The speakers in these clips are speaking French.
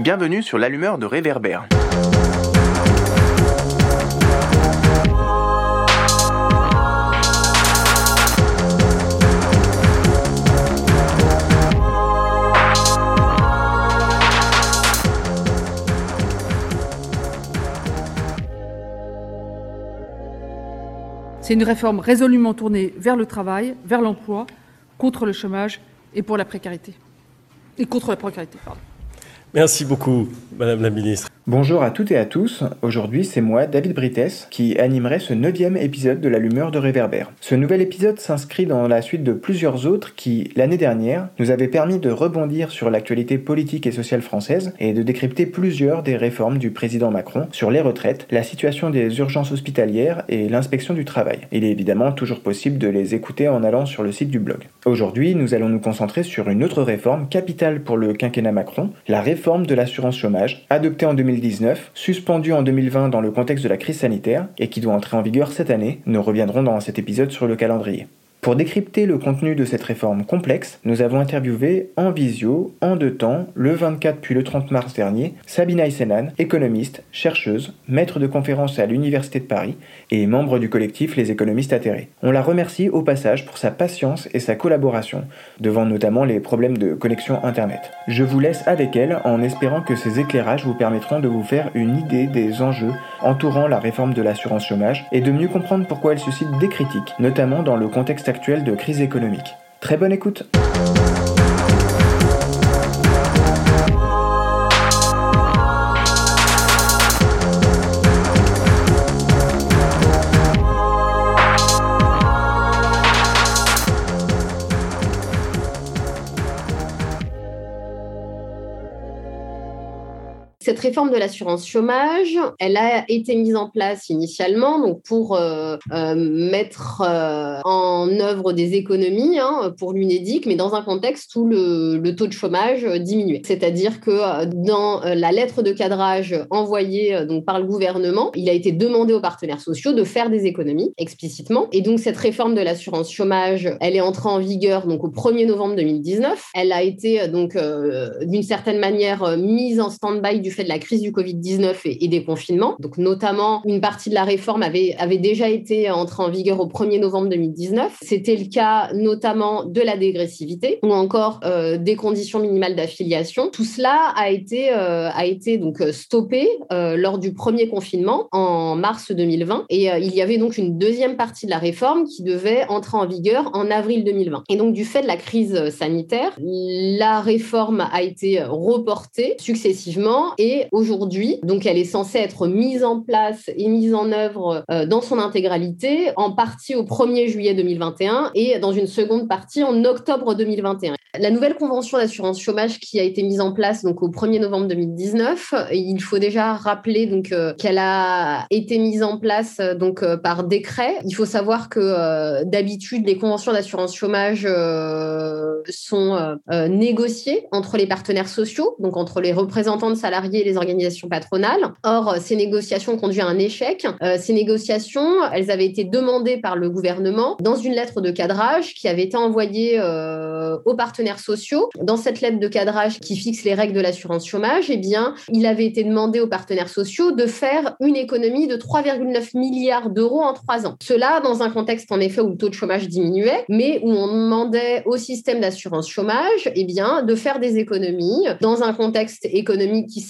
Bienvenue sur l'allumeur de réverbère. C'est une réforme résolument tournée vers le travail, vers l'emploi, contre le chômage et pour la précarité. Et contre la précarité, pardon. Merci beaucoup, Madame la Ministre. Bonjour à toutes et à tous. Aujourd'hui, c'est moi, David Brites, qui animerai ce neuvième épisode de l'allumeur de réverbère. Ce nouvel épisode s'inscrit dans la suite de plusieurs autres qui, l'année dernière, nous avaient permis de rebondir sur l'actualité politique et sociale française et de décrypter plusieurs des réformes du président Macron sur les retraites, la situation des urgences hospitalières et l'inspection du travail. Il est évidemment toujours possible de les écouter en allant sur le site du blog. Aujourd'hui, nous allons nous concentrer sur une autre réforme capitale pour le quinquennat Macron, la réforme de l'assurance chômage, adoptée en 2010 suspendu en 2020 dans le contexte de la crise sanitaire et qui doit entrer en vigueur cette année. Nous reviendrons dans cet épisode sur le calendrier. Pour décrypter le contenu de cette réforme complexe, nous avons interviewé en visio, en deux temps, le 24 puis le 30 mars dernier, Sabina Isenan, économiste, chercheuse, maître de conférences à l'Université de Paris et membre du collectif Les économistes atterrés. On la remercie au passage pour sa patience et sa collaboration, devant notamment les problèmes de connexion Internet. Je vous laisse avec elle en espérant que ces éclairages vous permettront de vous faire une idée des enjeux entourant la réforme de l'assurance chômage et de mieux comprendre pourquoi elle suscite des critiques, notamment dans le contexte actuelle de crise économique. Très bonne écoute Cette réforme de l'assurance chômage, elle a été mise en place initialement donc pour euh, euh, mettre euh, en œuvre des économies hein, pour l'UNEDIC, mais dans un contexte où le, le taux de chômage diminuait. C'est-à-dire que dans la lettre de cadrage envoyée donc par le gouvernement, il a été demandé aux partenaires sociaux de faire des économies explicitement. Et donc cette réforme de l'assurance chômage, elle est entrée en vigueur donc au 1er novembre 2019. Elle a été donc d'une certaine manière mise en stand-by du fait de la crise du Covid-19 et, des confinements. Donc, notamment, une partie de la réforme avait, avait déjà été entrée en vigueur au 1er novembre 2019. C'était le cas notamment de la dégressivité ou encore euh, des conditions minimales d'affiliation. Tout cela a été, euh, a été donc stoppé euh, lors du premier confinement en mars 2020. Et il y avait donc une deuxième partie de la réforme qui devait entrer en vigueur en avril 2020. Et donc, du fait de la crise sanitaire, la réforme a été reportée successivement et aujourd'hui, donc elle est censée être mise en place et mise en œuvre euh, dans son intégralité, en partie au 1er juillet 2021 et dans une seconde partie en octobre 2021. La nouvelle convention d'assurance chômage qui a été mise en place donc au 1er novembre 2019, il faut déjà rappeler donc euh, qu'elle a été mise en place euh, donc par décret. Il faut savoir que d'habitude les conventions d'assurance chômage sont négociées entre les partenaires sociaux, donc entre les représentants de salariés les organisations patronales. Or, ces négociations ont conduit à un échec. Euh, ces négociations, elles avaient été demandées par le gouvernement dans une lettre de cadrage qui avait été envoyée euh, aux partenaires sociaux. Dans cette lettre de cadrage qui fixe les règles de l'assurance chômage, eh bien, il avait été demandé aux partenaires sociaux de faire une économie de 3,9 milliards d'euros en trois ans. Cela dans un contexte en effet où le taux de chômage diminuait, mais où on demandait au système d'assurance chômage, eh bien, de faire des économies dans un contexte économique qui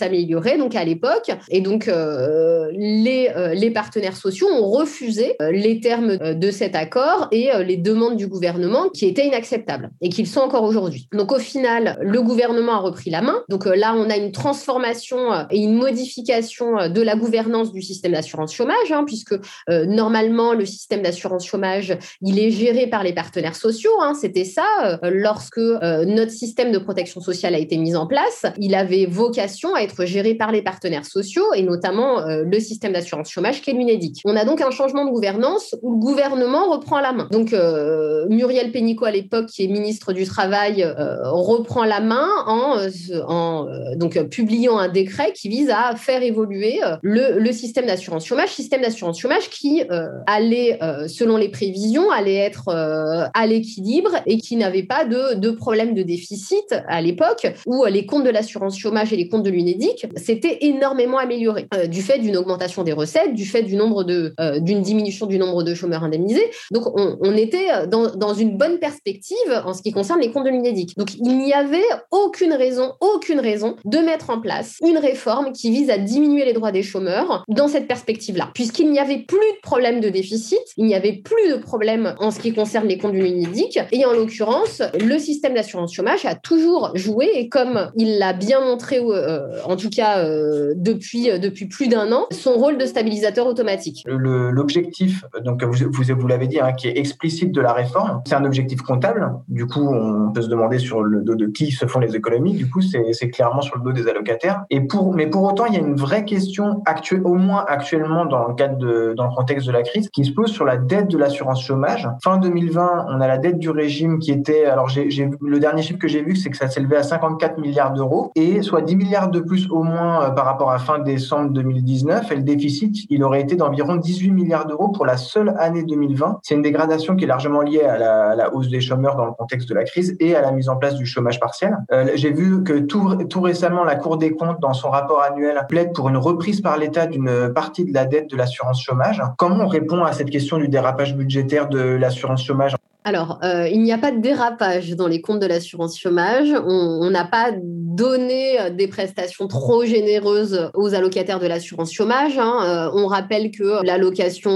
donc à l'époque. Et donc euh, les, euh, les partenaires sociaux ont refusé euh, les termes de cet accord et les demandes du gouvernement qui étaient inacceptables et qu'ils sont encore aujourd'hui. Donc au final, le gouvernement a repris la main. Donc là, on a une transformation et une modification de la gouvernance du système d'assurance chômage, hein, puisque normalement le système d'assurance chômage, il est géré par les partenaires sociaux. Hein, C'était ça lorsque notre système de protection sociale a été mis en place. Il avait vocation à être géré par les partenaires sociaux et notamment euh, le système d'assurance chômage qui est l'UNEDIC. On a donc un changement de gouvernance où le gouvernement reprend la main. Donc euh, Muriel Pénicaud à l'époque, qui est ministre du Travail, euh, reprend la main en, en donc publiant un décret qui vise à faire évoluer le, système d'assurance chômage, système d'assurance chômage qui allait, selon les prévisions, allait être à l'équilibre et qui n'avait pas de de, problèmes de déficit à l'époque où les comptes de l'assurance chômage et les comptes de l'UNEDIC s'étaient énormément améliorés du fait d'une augmentation des recettes, du fait du nombre de d'une diminution du nombre de chômeurs indemnisés. Donc on, on était dans, dans, une bonne perspective en ce qui concerne les comptes de l'UNEDIC. Donc il n'y avait aucune raison, aucune raison de mettre en place une réforme qui vise à diminuer les droits des chômeurs dans cette perspective-là, puisqu'il n'y avait plus de problème de déficit, il n'y avait plus de problème en ce qui concerne les comptes de l'UNEDIC, et en l'occurrence, le système d'assurance chômage a toujours joué, et comme il l'a bien montré, euh, en tout cas euh, depuis, depuis plus d'un an, son rôle de stabilisateur automatique. L'objectif, donc vous, vous, l'avez dit, hein, qui est explicite de la réforme, c'est un objectif comptable. Du coup, on peut se demander sur le dos de qui se font les économies. Du coup, c'est clairement sur le dos des allocataires. Et pour, mais pour autant, il y a une vraie question actuelle, au moins actuellement dans le cadre de, dans le contexte de la crise, qui se pose sur la dette de l'assurance chômage. Fin 2020, on a la dette du régime qui était, alors j'ai le dernier chiffre que j'ai vu, c'est que ça s'élevait à 54 milliards d'euros et soit 10 milliards de plus au moins euh, par rapport à fin décembre 2019. Et le déficit, il aurait été d'environ 18 milliards d'euros pour la seule année 2020. C'est une dégradation qui est largement liée à la, hausse des chômeurs dans le contexte de la crise et à la mise en place du chômage partiel. Euh, j'ai vu que tout récemment, la Cour des comptes, dans son rapport annuel, plaide pour une reprise par l'État d'une partie de la dette de l'assurance chômage. Comment on répond à cette question du dérapage budgétaire de l'assurance chômage alors, euh, il n'y a pas de dérapage dans les comptes de l'assurance chômage. On n'a pas donné euh, des prestations trop généreuses aux allocataires de l'assurance chômage. Hein. Euh, on rappelle que l'allocation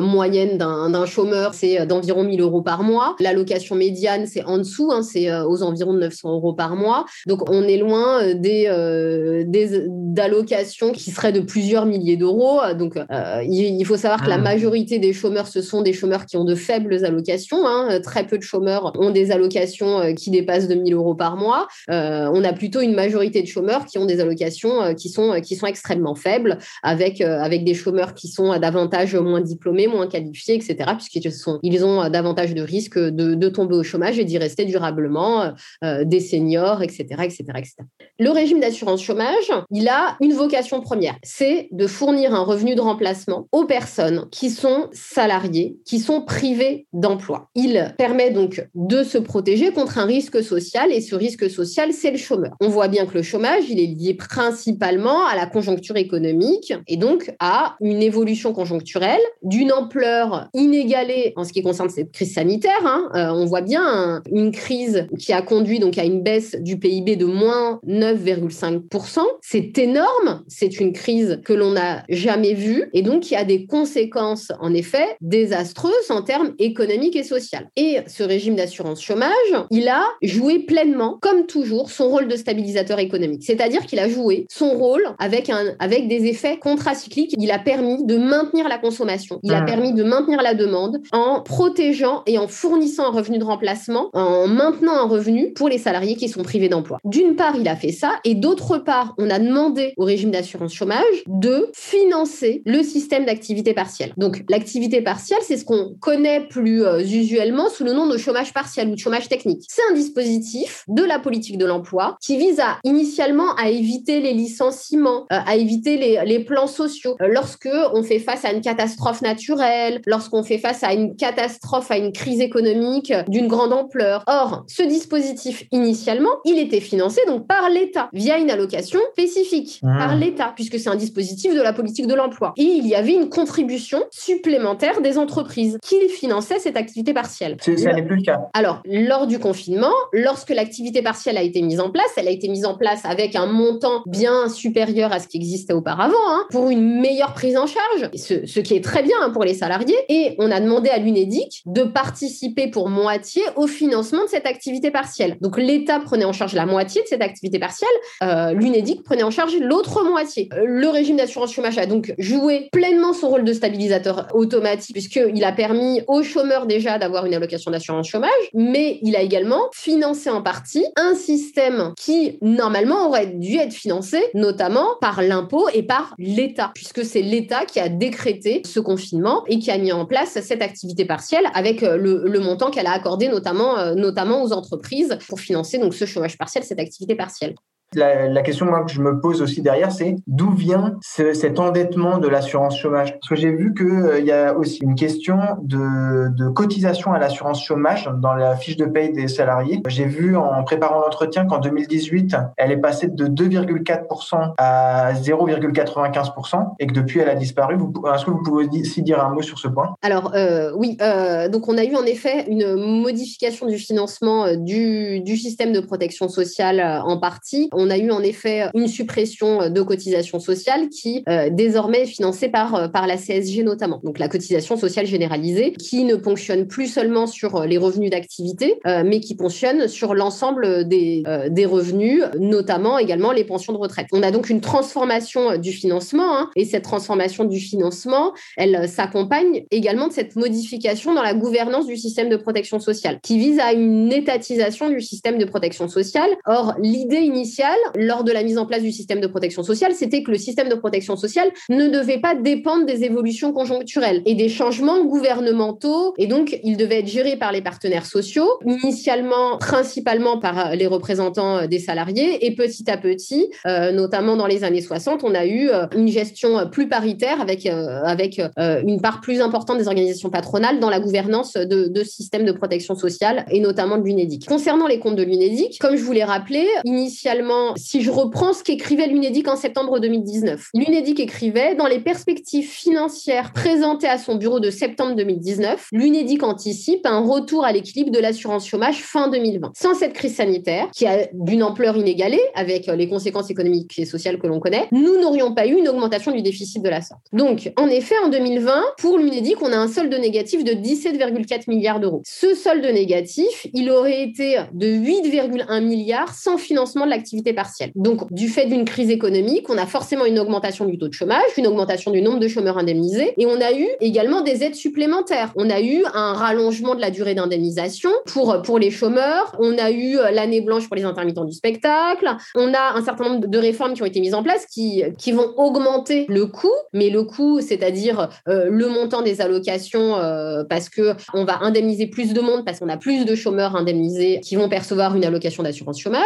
moyenne d'un chômeur, c'est d'environ 1000 euros par mois. L'allocation médiane, c'est en dessous, hein, c'est aux environs de 900 euros par mois. Donc, on est loin des, des d'allocations qui seraient de plusieurs milliers d'euros. Donc, il, faut savoir que la ah. majorité des chômeurs, ce sont des chômeurs qui ont de faibles allocations Hein. Euh, très peu de chômeurs ont des allocations euh, qui dépassent 2000 euros par mois. Euh, on a plutôt une majorité de chômeurs qui ont des allocations qui sont, qui sont extrêmement faibles, avec, avec des chômeurs qui sont davantage moins diplômés, moins qualifiés, etc., puisqu'ils ils ont davantage de risques de, de tomber au chômage et d'y rester durablement, des seniors, etc., etc., etc. Le régime d'assurance chômage, il a une vocation première, c'est de fournir un revenu de remplacement aux personnes qui sont salariées, qui sont privées d'emploi il permet donc de se protéger contre un risque social et ce risque social, c'est le chômeur. On voit bien que le chômage, il est lié principalement à la conjoncture économique et donc à une évolution conjoncturelle d'une ampleur inégalée en ce qui concerne cette crise sanitaire. Hein. Euh, on voit bien une crise qui a conduit donc à une baisse du PIB de moins 9,5%. C'est énorme, c'est une crise que l'on n'a jamais vue et donc qui a des conséquences en effet désastreuses en termes économiques et sociale. Et ce régime d'assurance chômage, il a joué pleinement, comme toujours, son rôle de stabilisateur économique. C'est-à-dire qu'il a joué son rôle avec, un, avec des effets contracycliques. Il a permis de maintenir la consommation. Il a mmh. permis de maintenir la demande en protégeant et en fournissant un revenu de remplacement, en maintenant un revenu pour les salariés qui sont privés d'emploi. D'une part, il a fait ça, et d'autre part, on a demandé au régime d'assurance chômage de financer le système d'activité partielle. Donc, l'activité partielle, c'est ce qu'on connaît plus euh, usuellement sous le nom de chômage partiel ou de chômage technique. C'est un dispositif de la politique de l'emploi qui vise à initialement à éviter les licenciements, euh, à éviter les, les plans sociaux. Euh, lorsque on fait face à une catastrophe naturelle, lorsqu'on fait face à une catastrophe, à une crise économique d'une grande ampleur. Or, ce dispositif initialement, il était financé donc par l'État via une allocation spécifique mmh. par l'État puisque c'est un dispositif de la politique de l'emploi. Et il y avait une contribution supplémentaire des entreprises qui finançaient cette activité partielle. Ça n'est plus le cas. Alors, lors du confinement, lorsque l'activité partielle a été mise en place, elle a été mise en place avec un montant bien supérieur à ce qui existait auparavant, hein, pour une meilleure prise en charge, ce, ce qui est très bien hein, pour les salariés. Et on a demandé à l'UNEDIC de participer pour moitié au financement de cette activité partielle. Donc, l'État prenait en charge la moitié de cette activité partielle, euh, l'UNEDIC prenait en charge l'autre moitié. Euh, le régime d'assurance chômage a donc joué pleinement son rôle de stabilisateur automatique, puisqu'il a permis aux chômeurs déjà d'avoir une allocation d'assurance chômage, mais il a également financé en partie un système qui, normalement, aurait dû être financé notamment par l'impôt et par l'État, puisque c'est l'État qui a décrété ce confinement et qui a mis en place cette activité partielle avec euh, le, montant qu'elle a accordé notamment, euh, notamment aux entreprises pour financer donc ce chômage partiel, cette activité partielle. La, question que je me pose aussi derrière, c'est d'où vient cet endettement de l'assurance chômage? Parce que j'ai vu qu'il euh, y a aussi une question de, de cotisation à l'assurance chômage dans la fiche de paye des salariés. J'ai vu en préparant l'entretien qu'en 2018, elle est passée de 2,4% à 0,95% et que depuis, elle a disparu. Est-ce que vous pouvez aussi dire un mot sur ce point? Alors, euh, oui. Euh, donc, on a eu en effet une modification du financement euh, du, du système de protection sociale en partie. A eu en effet une suppression de cotisations sociales qui désormais est financée par, par la CSG notamment. Donc, la cotisation sociale généralisée qui ne ponctionne plus seulement sur les revenus d'activité, mais qui ponctionne sur l'ensemble des, des revenus, notamment également les pensions de retraite. On a donc une transformation du financement hein, et cette transformation du financement, elle s'accompagne également de cette modification dans la gouvernance du système de protection sociale qui vise à une étatisation du système de protection sociale. Or, l'idée initiale, lors de la mise en place du système de protection sociale, c'était que le système de protection sociale ne devait pas dépendre des évolutions conjoncturelles et des changements gouvernementaux et donc il devait être géré par les partenaires sociaux, initialement principalement par les représentants des salariés et petit à petit, euh, notamment dans les années 60, on a eu euh, une gestion plus paritaire avec, euh, avec une part plus importante des organisations patronales dans la gouvernance de, de systèmes de protection sociale et notamment de l'UNEDIC. Concernant les comptes de l'UNEDIC, comme je vous l'ai rappelé, initialement, si je reprends ce qu'écrivait l'UNEDIC en septembre 2019, l'UNEDIC écrivait dans les perspectives financières présentées à son bureau de septembre 2019, l'UNEDIC anticipe un retour à l'équilibre de l'assurance chômage fin 2020. Sans cette crise sanitaire, qui a d'une ampleur inégalée avec les conséquences économiques et sociales que l'on connaît, nous n'aurions pas eu une augmentation du déficit de la sorte. Donc, en effet, en 2020, pour l'UNEDIC, on a un solde négatif de 17,4 milliards d'euros. Ce solde négatif, il aurait été de 8,1 milliards sans financement de l'activité partielle. Donc, du fait d'une crise économique, on a forcément une augmentation du taux de chômage, une augmentation du nombre de chômeurs indemnisés, et on a eu également des aides supplémentaires. On a eu un rallongement de la durée d'indemnisation pour, pour les chômeurs, on a eu l'année blanche pour les intermittents du spectacle, on a un certain nombre de réformes qui ont été mises en place qui, qui vont augmenter le coût, mais le coût, c'est-à-dire euh, le montant des allocations, euh, parce que on va indemniser plus de monde, parce qu'on a plus de chômeurs indemnisés qui vont percevoir une allocation d'assurance chômage.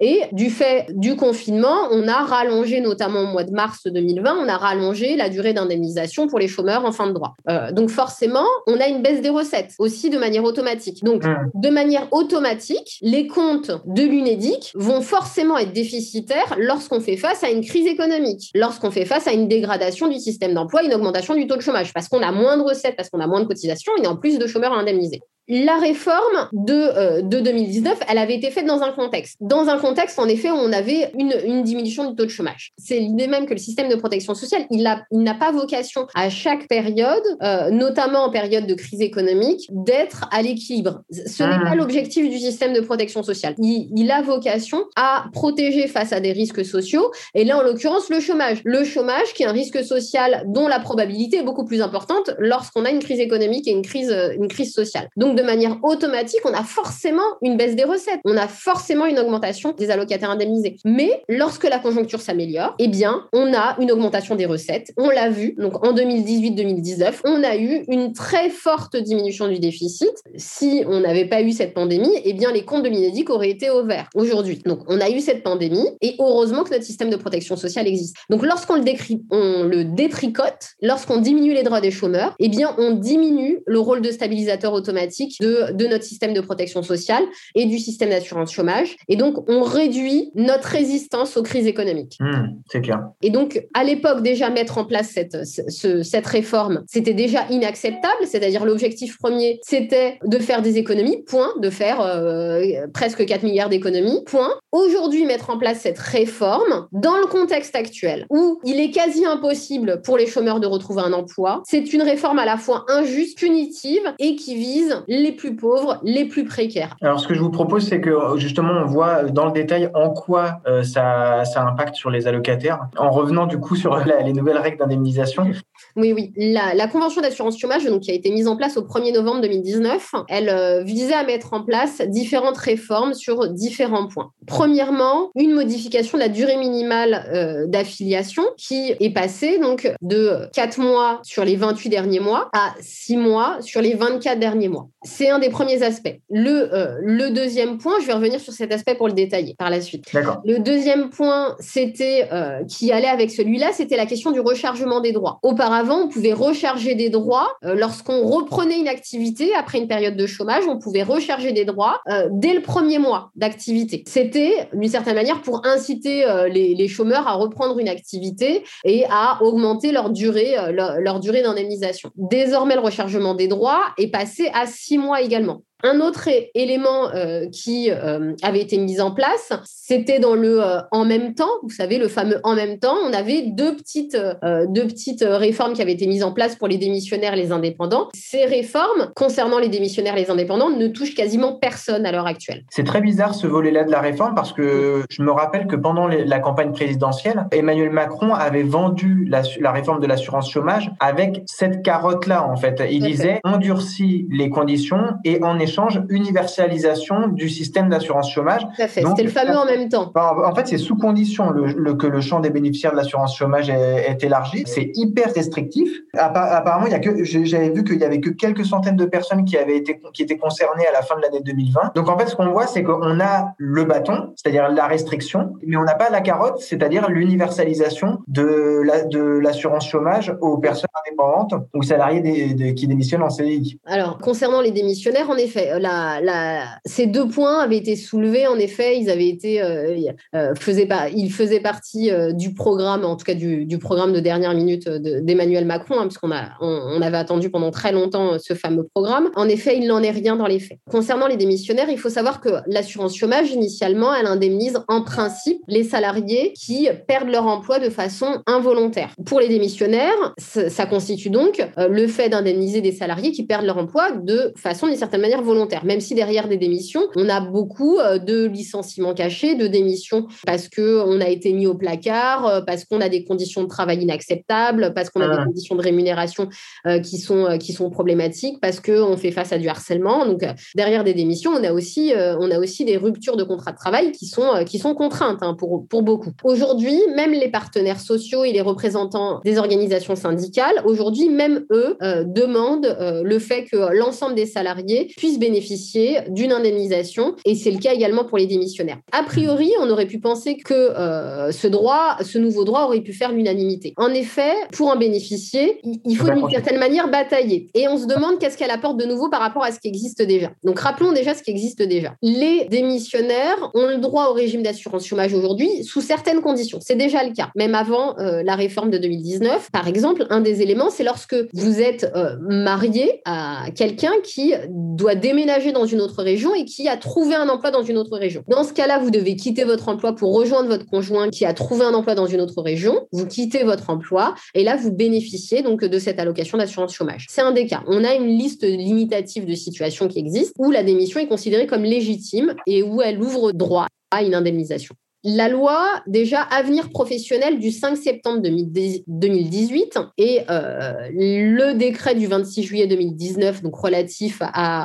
Et du fait du confinement, on a rallongé, notamment au mois de mars 2020, on a rallongé la durée d'indemnisation pour les chômeurs en fin de droit. Euh, donc forcément, on a une baisse des recettes aussi de manière automatique. Donc mmh. de manière automatique, les comptes de l'UNEDIC vont forcément être déficitaires lorsqu'on fait face à une crise économique, lorsqu'on fait face à une dégradation du système d'emploi, une augmentation du taux de chômage, parce qu'on a moins de recettes, parce qu'on a moins de cotisations et en plus de chômeurs à indemniser la réforme de, euh, de 2019, elle avait été faite dans un contexte. Dans un contexte, en effet, où on avait une, une diminution du taux de chômage. C'est l'idée même que le système de protection sociale, il n'a pas vocation à chaque période, euh, notamment en période de crise économique, d'être à l'équilibre. Ce n'est pas ah. l'objectif du système de protection sociale. Il, il, a vocation à protéger face à des risques sociaux, et là, en l'occurrence, le chômage. Le chômage, qui est un risque social dont la probabilité est beaucoup plus importante lorsqu'on a une crise économique et une crise, une crise sociale. Donc, de manière automatique, on a forcément une baisse des recettes. On a forcément une augmentation des allocataires indemnisés. Mais lorsque la conjoncture s'améliore, eh bien, on a une augmentation des recettes. On l'a vu. Donc, en 2018-2019, on a eu une très forte diminution du déficit. Si on n'avait pas eu cette pandémie, eh bien, les comptes de l'INEDIC auraient été au vert aujourd'hui. Donc, on a eu cette pandémie et heureusement que notre système de protection sociale existe. Donc, lorsqu'on le, on le détricote, lorsqu'on diminue les droits des chômeurs, eh bien, on diminue le rôle de stabilisateur automatique de, notre système de protection sociale et du système d'assurance chômage. Et donc, on réduit notre résistance aux crises économiques. Mmh, c'est clair. Et donc, à l'époque, déjà mettre en place cette, cette réforme, c'était déjà inacceptable. C'est-à-dire, l'objectif premier, c'était de faire des économies, point, de faire euh, presque 4 milliards d'économies, point. Aujourd'hui, mettre en place cette réforme dans le contexte actuel où il est quasi impossible pour les chômeurs de retrouver un emploi, c'est une réforme à la fois injuste, punitive et qui vise les plus pauvres, les plus précaires. Alors, ce que je vous propose, c'est que justement, on voit dans le détail en quoi euh, ça, ça impacte sur les allocataires. En revenant du coup sur les nouvelles règles d'indemnisation. Oui, oui. La, convention d'assurance chômage, donc, qui a été mise en place au 1er novembre 2019, elle euh, visait à mettre en place différentes réformes sur différents points. Premièrement, une modification de la durée minimale euh, d'affiliation qui est passée donc de 4 mois sur les 28 derniers mois à 6 mois sur les 24 derniers mois c'est un des premiers aspects. Le, euh, le deuxième point, je vais revenir sur cet aspect pour le détailler par la suite. Le deuxième point, c'était euh, qui allait avec celui-là, c'était la question du rechargement des droits. Auparavant, on pouvait recharger des droits euh, lorsqu'on reprenait une activité après une période de chômage, on pouvait recharger des droits dès le premier mois d'activité. C'était d'une certaine manière pour inciter les, les, chômeurs à reprendre une activité et à augmenter leur durée, leur, leur durée d'indemnisation. Désormais, le rechargement des droits est passé à six mois également. Un autre élément euh, qui euh, avait été mis en place, c'était dans le euh, en même temps. Vous savez, le fameux en même temps. On avait deux petites, deux petites réformes qui avaient été mises en place pour les démissionnaires et les indépendants. Ces réformes, concernant les démissionnaires et les indépendants, ne touchent quasiment personne à l'heure actuelle. C'est très bizarre ce volet-là de la réforme parce que je me rappelle que pendant la campagne présidentielle, Emmanuel Macron avait vendu la, la réforme de l'assurance chômage avec cette carotte-là, en fait. Il disait, on durcit les conditions et en échange universalisation du système d'assurance chômage. C'était le fameux en même temps. En fait, c'est sous condition le, que le champ des bénéficiaires de l'assurance chômage est, élargi. C'est hyper restrictif. Apparemment, il y a que j'avais vu qu'il y avait que quelques centaines de personnes qui avaient été qui étaient concernées à la fin de l'année 2020. Donc en fait, ce qu'on voit, c'est qu'on a le bâton, c'est-à-dire la restriction, mais on n'a pas la carotte, c'est-à-dire l'universalisation de la, de l'assurance chômage aux personnes indépendantes ou salariés qui démissionnent en CDI. Alors concernant les démissionnaires, en effet euh, ces deux points avaient été soulevés. En effet, ils avaient été, euh, euh, faisaient ils faisaient partie du programme, en tout cas du, programme de dernière minute d'Emmanuel Macron, hein, puisqu'on a, on, avait attendu pendant très longtemps ce fameux programme. En effet, il n'en est rien dans les faits. Concernant les démissionnaires, il faut savoir que l'assurance chômage, initialement, elle indemnise en principe les salariés qui perdent leur emploi de façon involontaire. Pour les démissionnaires, ça constitue donc le fait d'indemniser des salariés qui perdent leur emploi de façon, d'une certaine manière, volontaire, même si derrière des démissions, on a beaucoup euh, de licenciements cachés, de démissions parce qu'on a été mis au placard, euh, parce qu'on a des conditions de travail inacceptables, parce qu'on a des ah. conditions de rémunération euh, qui, sont, qui sont problématiques, parce qu'on fait face à du harcèlement. Donc, derrière des démissions, on a aussi, on a aussi des ruptures de contrat de travail qui sont, qui sont contraintes hein, pour, pour beaucoup. Aujourd'hui, même les partenaires sociaux et les représentants des organisations syndicales, aujourd'hui, même eux demandent le fait que l'ensemble des salariés puissent bénéficier d'une indemnisation et c'est le cas également pour les démissionnaires. A priori, on aurait pu penser que euh, ce droit, ce nouveau droit aurait pu faire l'unanimité. En effet, pour en bénéficier, il faut d'une certaine manière batailler et on se demande qu'est-ce qu'elle apporte de nouveau par rapport à ce qui existe déjà. Donc rappelons déjà ce qui existe déjà. Les démissionnaires ont le droit au régime d'assurance chômage aujourd'hui sous certaines conditions. C'est déjà le cas, même avant euh, la réforme de 2019. Par exemple, un des éléments, c'est lorsque vous êtes euh, marié à quelqu'un qui doit déménager dans une autre région et qui a trouvé un emploi dans une autre région. Dans ce cas-là, vous devez quitter votre emploi pour rejoindre votre conjoint qui a trouvé un emploi dans une autre région. Vous quittez votre emploi et là, vous bénéficiez donc de cette allocation d'assurance chômage. C'est un des cas. On a une liste limitative de situations qui existent où la démission est considérée comme légitime et où elle ouvre droit à une indemnisation. La loi, déjà, Avenir professionnel du 5 septembre 2018 et euh, le décret du 26 juillet 2019, donc relatif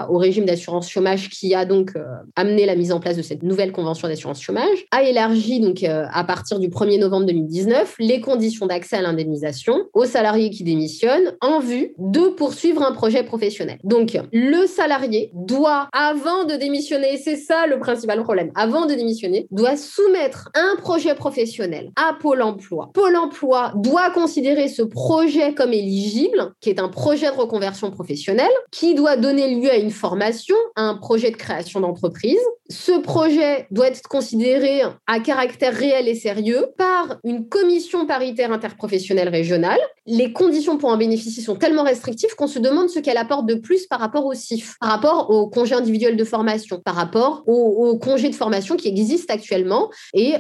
au régime d'assurance chômage qui a donc euh, amené la mise en place de cette nouvelle convention d'assurance chômage, a élargi donc euh, à partir du 1er novembre 2019 les conditions d'accès à l'indemnisation aux salariés qui démissionnent en vue de poursuivre un projet professionnel. Donc, le salarié doit, avant de démissionner, c'est ça le principal problème, avant de démissionner, doit soumettre un projet professionnel à Pôle emploi, Pôle emploi doit considérer ce projet comme éligible, qui est un projet de reconversion professionnelle, qui doit donner lieu à une formation, à un projet de création d'entreprise. Ce projet doit être considéré à caractère réel et sérieux par une commission paritaire interprofessionnelle régionale. Les conditions pour en bénéficier sont tellement restrictives qu'on se demande ce qu'elle apporte de plus par rapport au CIF, par rapport au congé individuel de formation, par rapport au, au congé de formation qui existe actuellement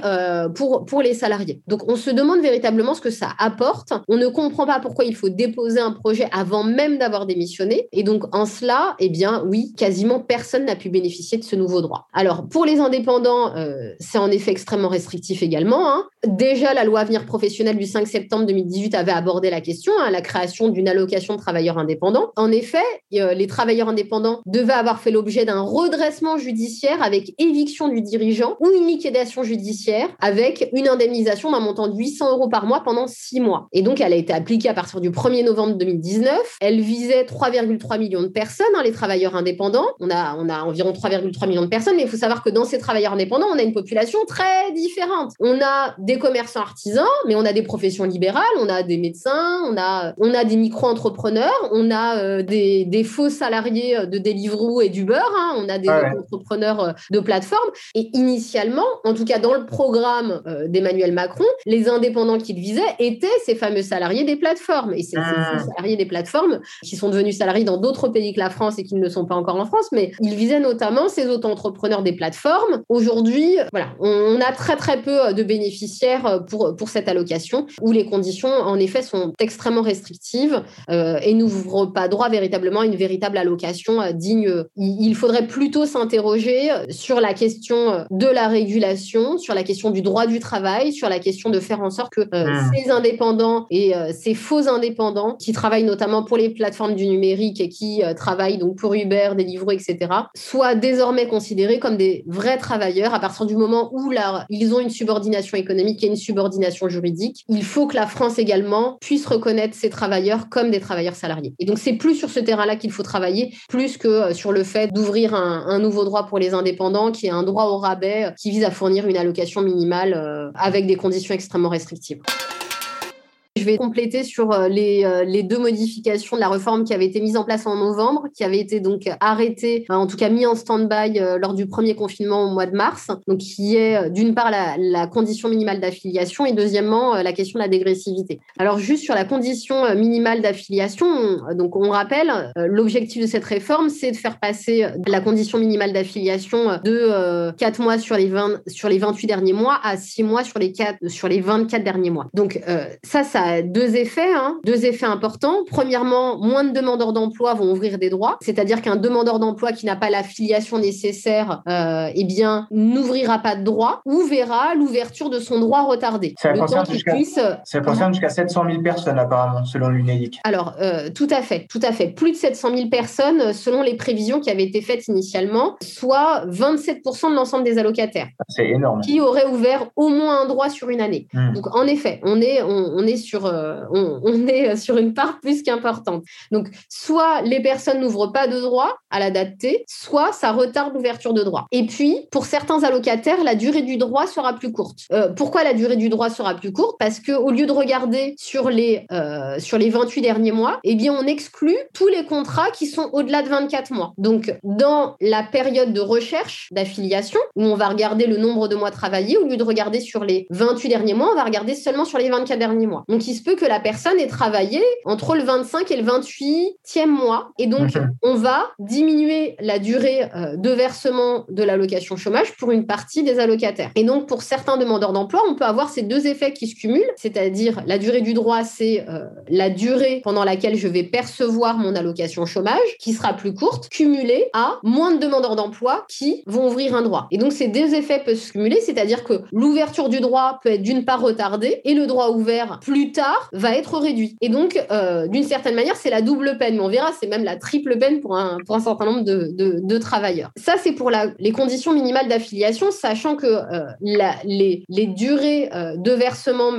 euh, pour, pour les salariés. Donc, on se demande véritablement ce que ça apporte. On ne comprend pas pourquoi il faut déposer un projet avant même d'avoir démissionné. Et donc, en cela, eh bien, oui, quasiment personne n'a pu bénéficier de ce nouveau droit. Alors, pour les indépendants, euh, c'est en effet extrêmement restrictif également. Hein. Déjà, la loi Avenir professionnel du 5 septembre 2018 avait abordé la question, hein, la création d'une allocation de travailleurs indépendants. En effet, euh, les travailleurs indépendants devaient avoir fait l'objet d'un redressement judiciaire avec éviction du dirigeant ou une liquidation judiciaire avec une indemnisation d'un montant de 800 euros par mois pendant six mois. Et donc, elle a été appliquée à partir du 1er novembre 2019. Elle visait 3,3 millions de personnes, hein, les travailleurs indépendants. On a, on a environ 3,3 millions de personnes, mais il faut savoir que dans ces travailleurs indépendants, on a une population très différente. On a des commerçants artisans, mais on a des professions libérales, on a des médecins, on a, on a des micro-entrepreneurs, on a euh, des, des, faux salariés de Deliveroo et d'Uber, hein, on a des entrepreneurs euh, de plateforme. Et initialement, en tout cas dans le programme euh, d'Emmanuel Macron, les indépendants qu'il visait étaient ces fameux salariés des plateformes. Et c'est ces ah. salariés des plateformes qui sont devenus salariés dans d'autres pays que la France et qui ne le sont pas encore en France, mais il visait notamment ces auto-entrepreneurs des plateformes. Aujourd'hui, voilà, on, a très très peu euh, de bénéficiaires pour, pour cette allocation, où les conditions, en effet, sont extrêmement restrictives euh, et n'ouvrent pas droit véritablement à une véritable allocation digne. Il faudrait plutôt s'interroger sur la question de la régulation, sur la question du droit du travail, sur la question de faire en sorte que euh, hmm. ces indépendants et euh, ces faux indépendants qui travaillent notamment pour les plateformes du numérique et qui euh, travaillent donc pour Uber, Deliveroo, etc., soient désormais considérés comme des vrais travailleurs à partir du moment où ils ont une subordination économique et une subordination juridique. Il faut que la France également puisse reconnaître ces travailleurs comme des travailleurs salariés. Et donc c'est plus sur ce terrain-là qu'il faut travailler, plus que sur le fait d'ouvrir un, un nouveau droit pour les indépendants qui est un droit au rabais qui vise à fournir une allocation minimale euh, avec des conditions extrêmement restrictives. Je vais compléter sur euh, les, euh, les, deux modifications de la réforme qui avaient été mises en place en novembre, qui avaient été donc arrêtées, en tout cas mis en stand-by euh, lors du premier confinement au mois de mars. Donc, qui est d'une part la, condition minimale d'affiliation et deuxièmement la question de la dégressivité. Alors, juste sur la condition minimale d'affiliation, donc on rappelle, l'objectif de cette réforme, c'est de faire passer la condition minimale d'affiliation de 4 mois sur les, 20, sur les 28 derniers mois à 6 mois sur les, 4, sur les 24 derniers mois. Donc, ça, ça deux effets, hein. deux effets importants. Premièrement, moins de demandeurs d'emploi vont ouvrir des droits, c'est-à-dire qu'un demandeur d'emploi qui n'a pas l'affiliation nécessaire, euh, eh bien, n'ouvrira pas de droit ou verra l'ouverture de son droit retardé. Ça concerne jusqu'à 700 000 personnes apparemment, selon l'UNEDIC. Alors, euh, tout à fait, tout à fait. Plus de 700 000 personnes, selon les prévisions qui avaient été faites initialement, soit 27% de l'ensemble des allocataires. C'est énorme. Qui auraient ouvert au moins un droit sur une année. Hmm. Donc, en effet, on est, on est sur euh, on, est sur une part plus qu'importante. Donc, soit les personnes n'ouvrent pas de droit à la date T, soit ça retarde l'ouverture de droit. Et puis, pour certains allocataires, la durée du droit sera plus courte. Euh, pourquoi la durée du droit sera plus courte? Parce que au lieu de regarder sur les euh, sur les 28 derniers mois, eh bien, on exclut tous les contrats qui sont au-delà de 24 mois. Donc, dans la période de recherche d'affiliation, où on va regarder le nombre de mois travaillés, au lieu de regarder sur les 28 derniers mois, on va regarder seulement sur les 24 derniers mois. Donc, il se peut que la personne ait travaillé entre le 25 et le 28e mois. Et donc, on va diminuer la durée euh, de versement de l'allocation chômage pour une partie des allocataires. Et donc, pour certains demandeurs d'emploi, on peut avoir ces deux effets qui se cumulent, c'est-à-dire la durée du droit, c'est euh, la durée pendant laquelle je vais percevoir mon allocation chômage, qui sera plus courte, cumulée à moins de demandeurs d'emploi qui vont ouvrir un droit. Et donc, ces deux effets peuvent se cumuler, c'est-à-dire que l'ouverture du droit peut être d'une part retardée et le droit ouvert plus tard va être réduit. Et donc, euh, d'une certaine manière, c'est la double peine. Mais on verra, c'est même la triple peine pour un, certain nombre de, travailleurs. Ça, c'est pour les conditions minimales d'affiliation, sachant que euh, les, durées euh, de versement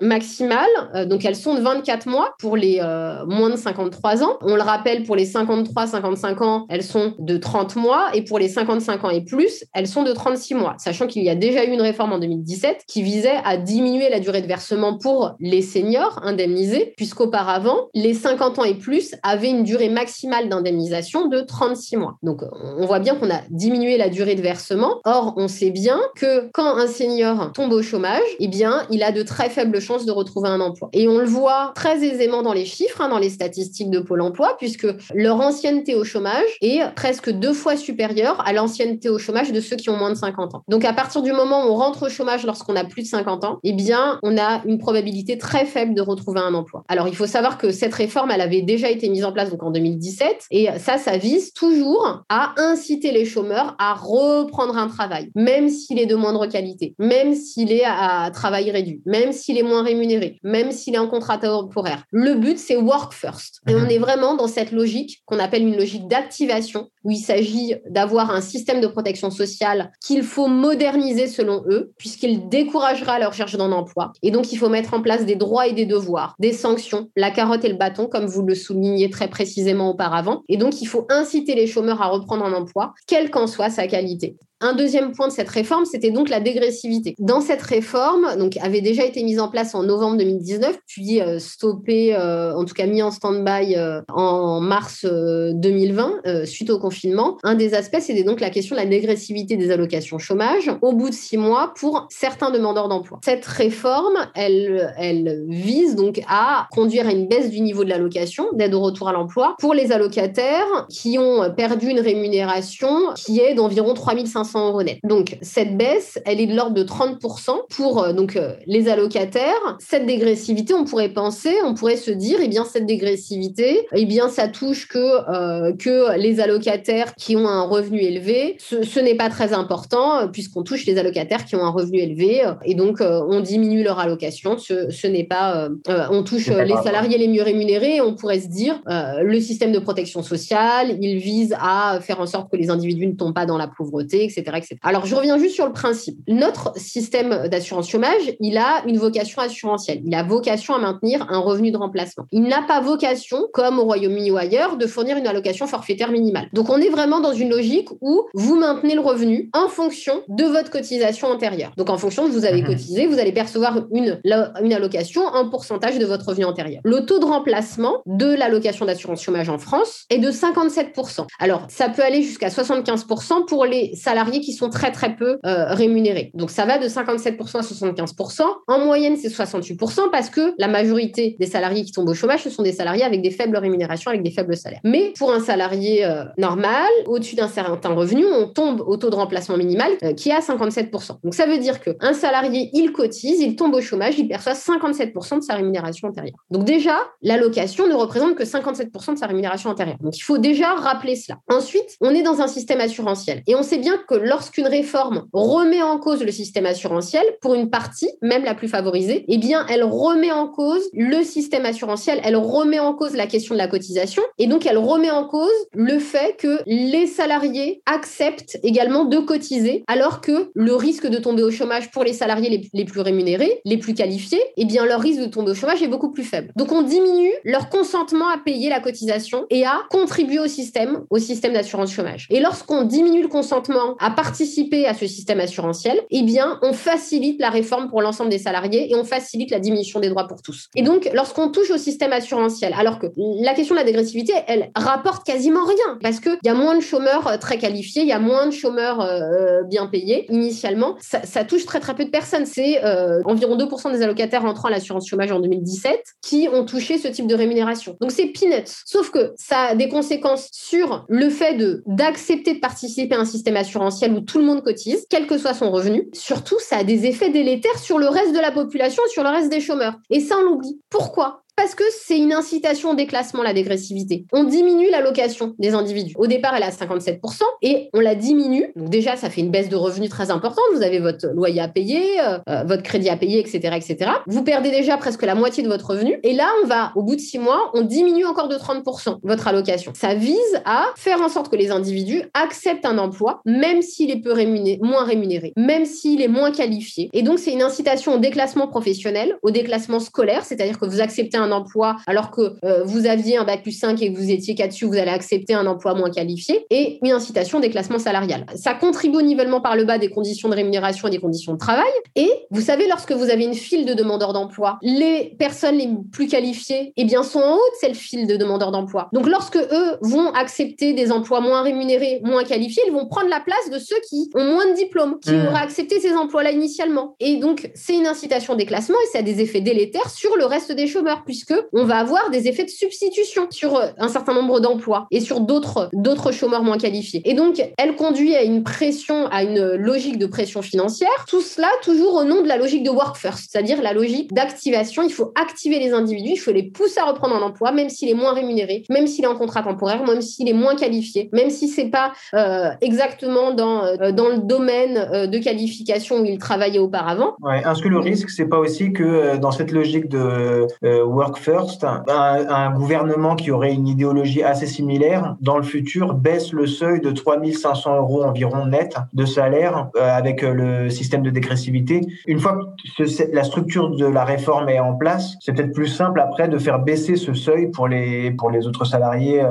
maximales, donc elles sont de 24 mois pour les moins de 53 ans. On le rappelle, pour les 53-55 ans, elles sont de 30 mois. Et pour les 55 ans et plus, elles sont de 36 mois. Sachant qu'il y a déjà eu une réforme en 2017 qui visait à diminuer la durée de versement pour les seniors indemnisés, puisqu'auparavant, les 50 ans et plus avaient une durée maximale d'indemnisation de 36 mois. Donc, on voit bien qu'on a diminué la durée de versement. Or, on sait bien que quand un senior tombe au chômage, eh bien, il a de très faibles chances de retrouver un emploi. Et on le voit très aisément dans les chiffres, hein, dans les statistiques de Pôle emploi, puisque leur ancienneté au chômage est presque deux fois supérieure à l'ancienneté au chômage de ceux qui ont moins de 50 ans. Donc, à partir du moment où on rentre au chômage lorsqu'on a plus de 50 ans, eh bien, on a une probabilité très faible faible de retrouver un emploi. Alors, il faut savoir que cette réforme, elle avait déjà été mise en place donc en 2017 et ça, ça vise toujours à inciter les chômeurs à reprendre un travail, même s'il est de moindre qualité, même s'il est à travail réduit, même s'il est moins rémunéré, même s'il est en contrat temporaire. Le but, c'est work first. Et on est vraiment dans cette logique qu'on appelle une logique d'activation, où il s'agit d'avoir un système de protection sociale qu'il faut moderniser selon eux, puisqu'il découragera la recherche d'un emploi. Et donc, il faut mettre en place des droits et des devoirs, des sanctions, la carotte et le bâton, comme vous le soulignez très précisément auparavant. Et donc, il faut inciter les chômeurs à reprendre un emploi, quelle qu'en soit sa qualité. Un deuxième point de cette réforme, c'était donc la dégressivité. Dans cette réforme, donc avait déjà été mise en place en novembre 2019, puis euh, stoppée, euh, en tout cas mis en stand-by euh, en mars 2020 suite au confinement. Un des aspects, c'était donc la question de la dégressivité des allocations chômage au bout de six mois pour certains demandeurs d'emploi. Cette réforme, elle, elle vise donc à conduire à une baisse du niveau de l'allocation d'aide au retour à l'emploi pour les allocataires qui ont perdu une rémunération qui est d'environ 3500 euros net. Donc, cette baisse, elle est de l'ordre de 30% pour euh, donc, euh, les allocataires. Cette dégressivité, on pourrait penser, on pourrait se dire, eh bien, cette dégressivité, eh bien, ça touche que, euh, que les allocataires qui ont un revenu élevé. Ce, n'est pas très important puisqu'on touche les allocataires qui ont un revenu élevé et donc on diminue leur allocation. Ce, ce n'est pas, on touche les salariés les mieux rémunérés. On pourrait se dire, le système de protection sociale, il vise à faire en sorte que les individus ne tombent pas dans la pauvreté, etc. Alors, je reviens juste sur le principe. Notre système d'assurance chômage, il a une vocation assurantielle. Il a vocation à maintenir un revenu de remplacement. Il n'a pas vocation, comme au Royaume-Uni ou ailleurs, de fournir une allocation forfaitaire minimale. Donc, on est vraiment dans une logique où vous maintenez le revenu en fonction de votre cotisation antérieure. Donc, en fonction de vous avez mhm. cotisé, vous allez percevoir une, une allocation en pourcentage de votre revenu antérieur. Le taux de remplacement de l'allocation d'assurance chômage en France est de 57%. Alors, ça peut aller jusqu'à 75% pour les salariés qui sont très très peu euh, rémunérés. Donc ça va de 57% à 75%. En moyenne, c'est 68% parce que la majorité des salariés qui tombent au chômage, ce sont des salariés avec des faibles rémunérations, avec des faibles salaires. Mais pour un salarié euh, normal, au-dessus d'un certain revenu, on tombe au taux de remplacement minimal euh, qui est à 57%. Donc ça veut dire qu'un salarié, il cotise, il tombe au chômage, il perçoit 57% de sa rémunération antérieure. Donc déjà, l'allocation ne représente que 57% de sa rémunération antérieure. Donc il faut déjà rappeler cela. Ensuite, on est dans un système assurantiel et on sait bien que lorsqu'une réforme remet en cause le système assurantiel, pour une partie, même la plus favorisée, eh bien, elle remet en cause le système assurantiel, elle remet en cause la question de la cotisation, et donc elle remet en cause le fait que les salariés acceptent également de cotiser, alors que le risque de tomber au chômage pour les salariés les, plus rémunérés, les plus qualifiés, eh bien, leur risque de tomber au chômage est beaucoup plus faible. Donc, on diminue leur consentement à payer la cotisation et à contribuer au système, au système d'assurance chômage. Et lorsqu'on diminue le consentement à participer à ce système assurantiel, eh bien, on facilite la réforme pour l'ensemble des salariés et on facilite la diminution des droits pour tous. Et donc, lorsqu'on touche au système assurantiel, alors que la question de la dégressivité, elle rapporte quasiment rien parce qu'il y a moins de chômeurs euh, très qualifiés, il y a moins de chômeurs euh, euh, bien payés. Initialement, ça, touche très très peu de personnes. C'est environ 2% des allocataires entrant à l'assurance chômage en 2017 qui ont touché ce type de rémunération. Donc, c'est peanuts. Sauf que ça a des conséquences sur le fait d'accepter de participer à un système assurantiel où tout le monde cotise, quel que soit son revenu. Surtout, ça a des effets délétères sur le reste de la population, sur le reste des chômeurs. Et ça, on l'oublie. Pourquoi? Parce que c'est une incitation au déclassement, la dégressivité. On diminue l'allocation des individus. Au départ, elle est à 57% et on la diminue. Donc déjà, ça fait une baisse de revenus très importante. Vous avez votre loyer à payer, euh, euh, votre crédit à payer, etc., etc. Vous perdez déjà presque la moitié de votre revenu. Et là, on va, au bout de six mois, on diminue encore de 30% votre allocation. Ça vise à faire en sorte que les individus acceptent un emploi, même s'il est peu rémunéré, moins rémunéré, même s'il est moins qualifié. Et donc, c'est une incitation au déclassement professionnel, au déclassement scolaire, c'est-à-dire que vous acceptez un emploi alors que euh, vous aviez un bac plus 5 et que vous étiez qu'à-dessus, vous allez accepter un emploi moins qualifié et une incitation des classements salariales. Ça contribue au nivellement par le bas des conditions de rémunération et des conditions de travail. Et vous savez, lorsque vous avez une file de demandeurs d'emploi, les personnes les plus qualifiées, eh bien, sont en haut de cette file de demandeurs d'emploi. Donc, lorsque eux vont accepter des emplois moins rémunérés, moins qualifiés, ils vont prendre la place de ceux qui ont moins de diplômes, qui mmh. auraient accepté ces emplois-là initialement. Et donc, c'est une incitation des classements et ça a des effets délétères sur le reste des chômeurs, puisque on va avoir des effets de substitution sur euh, un certain nombre d'emplois et sur d'autres d'autres chômeurs moins qualifiés. Et donc, elle conduit à une pression, à une logique de pression financière. Tout cela toujours au nom de la logique de work first, c'est-à-dire la logique d'activation. Il faut activer les individus, il faut les pousser à reprendre un emploi, même s'il est moins rémunéré, même s'il est en contrat temporaire, même s'il est moins qualifié, même si c'est pas euh, exactement dans euh, dans le domaine de qualification où il travaillait auparavant. Ouais. Est-ce que le risque, c'est pas aussi que dans cette logique de work first, un, un, gouvernement qui aurait une idéologie assez similaire, dans le futur, baisse le seuil de 3500 euros environ net de salaire avec le système de dégressivité. Une fois que la structure de la réforme est en place, c'est peut-être plus simple après de faire baisser ce seuil pour les, pour les autres salariés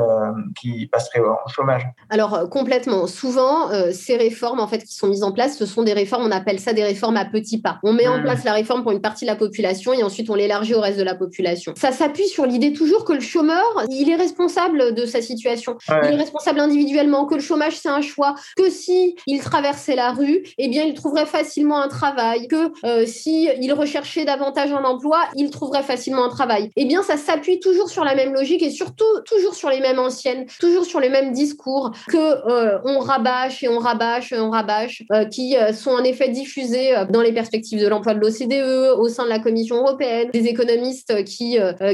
qui passeraient au chômage. Alors, complètement. Souvent, ces réformes, en fait, qui sont mises en place, ce sont des réformes, on appelle ça des réformes à petits pas. On met en hmm. place la réforme pour une partie de la population et ensuite on l'élargit au reste de la population. Ça s'appuie sur l'idée toujours que le chômeur, il est responsable de sa situation. Il est responsable individuellement, que le chômage, c'est un choix, que si il traversait la rue, eh bien, il trouverait facilement un travail, que euh, si il recherchait davantage un emploi, il trouverait facilement un travail. Eh bien, ça s'appuie toujours sur la même logique et surtout toujours sur les mêmes anciennes, toujours sur les mêmes discours que euh, on rabâche et on rabâche, et on rabâche, euh, qui euh, sont en effet diffusés dans les perspectives de l'emploi de l'OCDE, au sein de la Commission européenne, des économistes qui,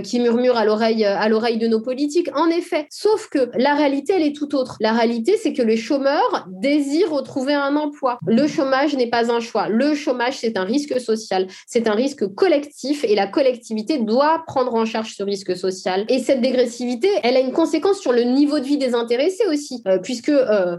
qui murmurent à l'oreille, à l'oreille de nos politiques. En effet, sauf que la réalité, elle est tout autre. La réalité, c'est que les chômeurs désirent retrouver un emploi. Le chômage n'est pas un choix. Le chômage, c'est un risque social. C'est un risque collectif et la collectivité doit prendre en charge ce risque social. Et cette dégressivité, elle a une conséquence sur le niveau de vie des intéressés aussi, puisque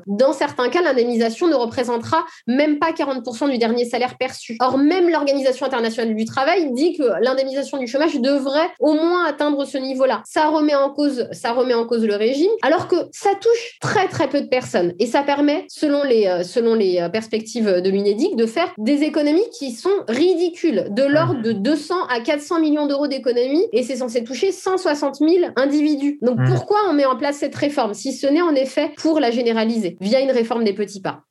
dans certains cas, l'indemnisation ne représentera même pas 40% du dernier salaire perçu. Or, même l'Organisation internationale du travail dit que l'indemnisation du chômage devrait au moins atteindre ce niveau-là. Ça remet en cause, ça remet en cause le régime, alors que ça touche très très peu de personnes et ça permet, selon les, euh, selon les euh, perspectives de l'UNEDIC, de faire des économies qui sont ridicules, de l'ordre de 200 à 400 millions d'euros d'économies et c'est censé toucher 160 000 individus. Donc mmh. pourquoi on met en place cette réforme si ce n'est en effet pour la généraliser via une réforme des petits pas?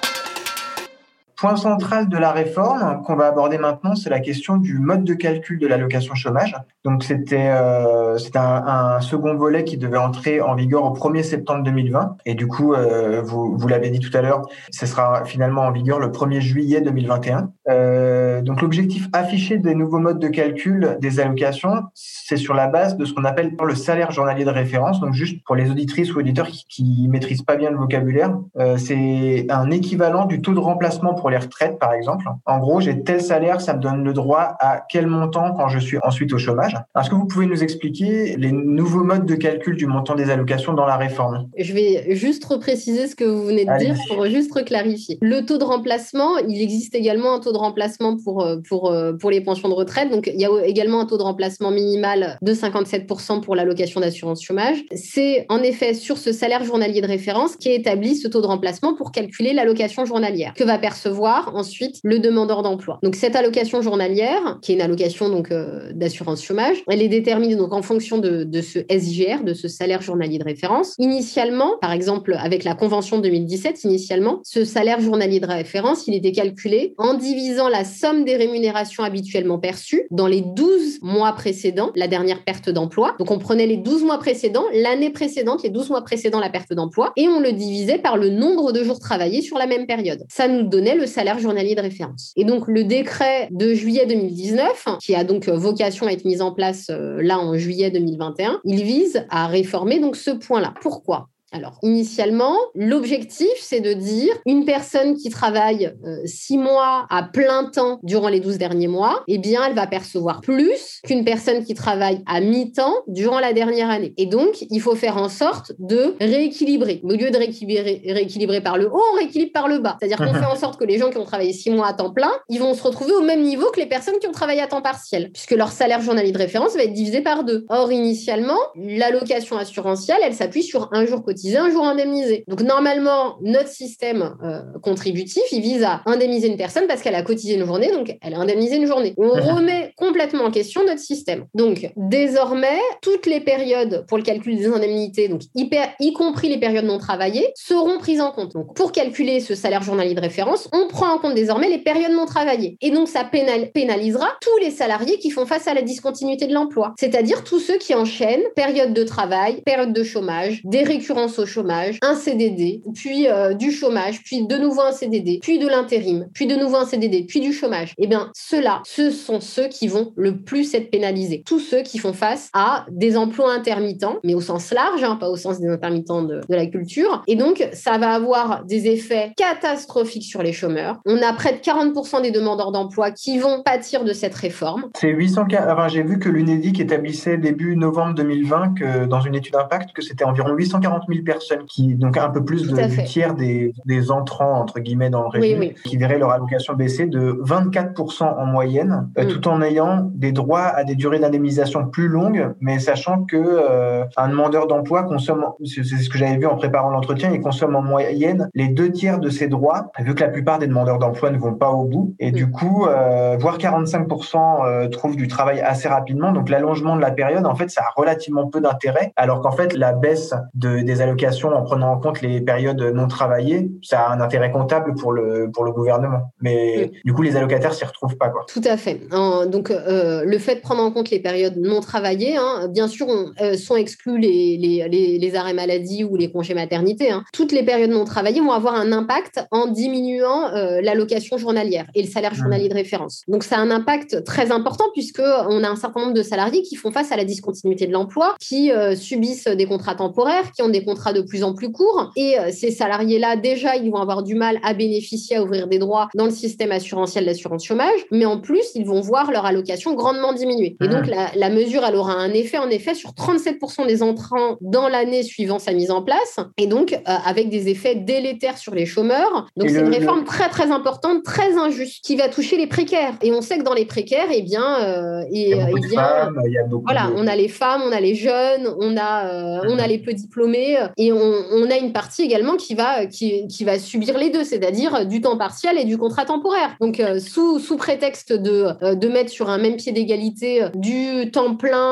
Point central de la réforme qu'on va aborder maintenant, c'est la question du mode de calcul de l'allocation chômage. Donc c'était euh, un, second volet qui devait entrer en vigueur au 1er septembre 2020. Et du coup, euh, vous, vous l'avez dit tout à l'heure, ce sera finalement en vigueur le 1er juillet 2021. Euh, donc l'objectif affiché des nouveaux modes de calcul des allocations, c'est sur la base de ce qu'on appelle le salaire journalier de référence. Donc juste pour les auditrices ou auditeurs qui, maîtrisent pas bien le vocabulaire, euh, c'est un équivalent du taux de remplacement pour les retraites, par exemple. En gros, j'ai tel salaire, ça me donne le droit à quel montant quand je suis ensuite au chômage. Est-ce que vous pouvez nous expliquer les nouveaux modes de calcul du montant des allocations dans la réforme? Je vais juste repréciser ce que vous venez de dire pour juste clarifier. Le taux de remplacement, il existe également un taux de remplacement pour, euh, pour, euh, pour les pensions de retraite. Donc, il y a également un taux de remplacement minimal de 57% pour l'allocation d'assurance chômage. C'est en effet sur ce salaire journalier de référence qui est établi ce taux de remplacement pour calculer l'allocation journalière que va percevoir ensuite le demandeur d'emploi. Donc, cette allocation journalière, qui est une allocation donc euh, d'assurance chômage, elle est déterminée donc en fonction de, de ce SGR, de ce salaire journalier de référence. Initialement, par exemple, avec la convention 2017, initialement, ce salaire journalier de référence, il était calculé en division la somme des rémunérations habituellement perçues dans les 12 mois précédents la dernière perte d'emploi. Donc on prenait les 12 mois précédents, l'année précédente, les 12 mois précédents la perte d'emploi, et on le divisait par le nombre de jours travaillés sur la même période. Ça nous donnait le salaire journalier de référence. Et donc le décret de juillet 2019, qui a donc vocation à être mis en place euh, là en juillet 2021, il vise à réformer donc ce point-là. Pourquoi? Alors, initialement, l'objectif, c'est de dire une personne qui travaille euh, six mois à plein temps durant les 12 derniers mois, eh bien, elle va percevoir plus qu'une personne qui travaille à mi-temps durant la dernière année. Et donc, il faut faire en sorte de rééquilibrer. Au lieu de rééquilibrer, rééquilibrer par le haut, on rééquilibre par le bas. C'est-à-dire qu'on fait en sorte que les gens qui ont travaillé six mois à temps plein, ils vont se retrouver au même niveau que les personnes qui ont travaillé à temps partiel, puisque leur salaire journalier de référence va être divisé par deux. Or, initialement, l'allocation assurantielle, elle s'appuie sur un jour quotidien cotisé, un jour indemnisé. Donc normalement, notre système euh, contributif, il vise à indemniser une personne parce qu'elle a cotisé une journée, donc elle a indemnisé une journée. On mhm. remet complètement en question notre système. Donc désormais, toutes les périodes pour le calcul des indemnités, donc y compris les périodes non travaillées, seront prises en compte. Donc pour calculer ce salaire journalier de référence, on prend en compte désormais les périodes non travaillées. Et donc ça pénalisera tous les salariés qui font face à la discontinuité de l'emploi, c'est-à-dire tous ceux qui enchaînent période de travail, période de chômage, des récurrences au chômage, un CDD, puis euh, du chômage, puis de nouveau un CDD, puis de l'intérim, puis de nouveau un CDD, puis du chômage. Eh bien, ceux-là, ce sont ceux qui vont le plus être pénalisés. Tous ceux qui font face à des emplois intermittents, mais au sens large, hein, pas au sens des intermittents de, de la culture. Et donc, ça va avoir des effets catastrophiques sur les chômeurs. On a près de 40% des demandeurs d'emploi qui vont pâtir de cette réforme. C'est 800 enfin, j'ai vu que l'UNEDIC établissait début novembre 2020 que dans une étude d'impact que c'était environ 840 000 personnes qui donc un peu plus de, du tiers des, des, entrants entre guillemets dans le régime qui verraient leur allocation baisser de 24% en moyenne euh, mm. tout en ayant des droits à des durées d'indemnisation plus longues mais sachant que euh, un demandeur d'emploi consomme c'est ce que j'avais vu en préparant l'entretien il consomme en moyenne les deux tiers de ses droits vu que la plupart des demandeurs d'emploi ne vont pas au bout et du mm. coup euh, voire 45% trouvent du travail assez rapidement donc l'allongement de la période en fait ça a relativement peu d'intérêt alors qu'en fait la baisse de, des allocations en prenant en compte les périodes non travaillées, ça a un intérêt comptable pour le, pour le gouvernement. Mais du coup, les allocataires s'y retrouvent pas. Quoi. Tout à fait. donc, euh, le fait de prendre en compte les périodes non travaillées, hein, bien sûr, euh, sont exclus les, les, les, arrêts maladie ou les congés maternité. Hein. Toutes les périodes non travaillées vont avoir un impact en diminuant euh, l'allocation journalière et le salaire journalier de référence. Donc, ça a un impact très important puisque on a un certain nombre de salariés qui font face à la discontinuité de l'emploi, qui subissent des contrats temporaires, qui ont des contrats de plus en plus courts. Et euh, ces salariés-là, déjà, ils vont avoir du mal à bénéficier, à ouvrir des droits dans le système assurantiel d'assurance chômage. Mais en plus, ils vont voir leur allocation grandement diminuer. Et donc, ah. la, mesure, elle aura un effet, en effet, sur 37% des entrants dans l'année suivant sa mise en place. Et donc, euh, avec des effets délétères sur les chômeurs. Donc, c'est une réforme très, très importante, très injuste, qui va toucher les précaires. Et on sait que dans les précaires, eh bien, euh, et, il y a eh bien, femmes, il y a voilà, on a les femmes, on a les jeunes, on a, on a les peu diplômés et on, a une partie également qui va, qui, qui va subir les deux, c'est-à-dire du temps partiel et du contrat temporaire. Donc, euh, sous, sous prétexte de, euh, de mettre sur un même pied d'égalité euh, du temps plein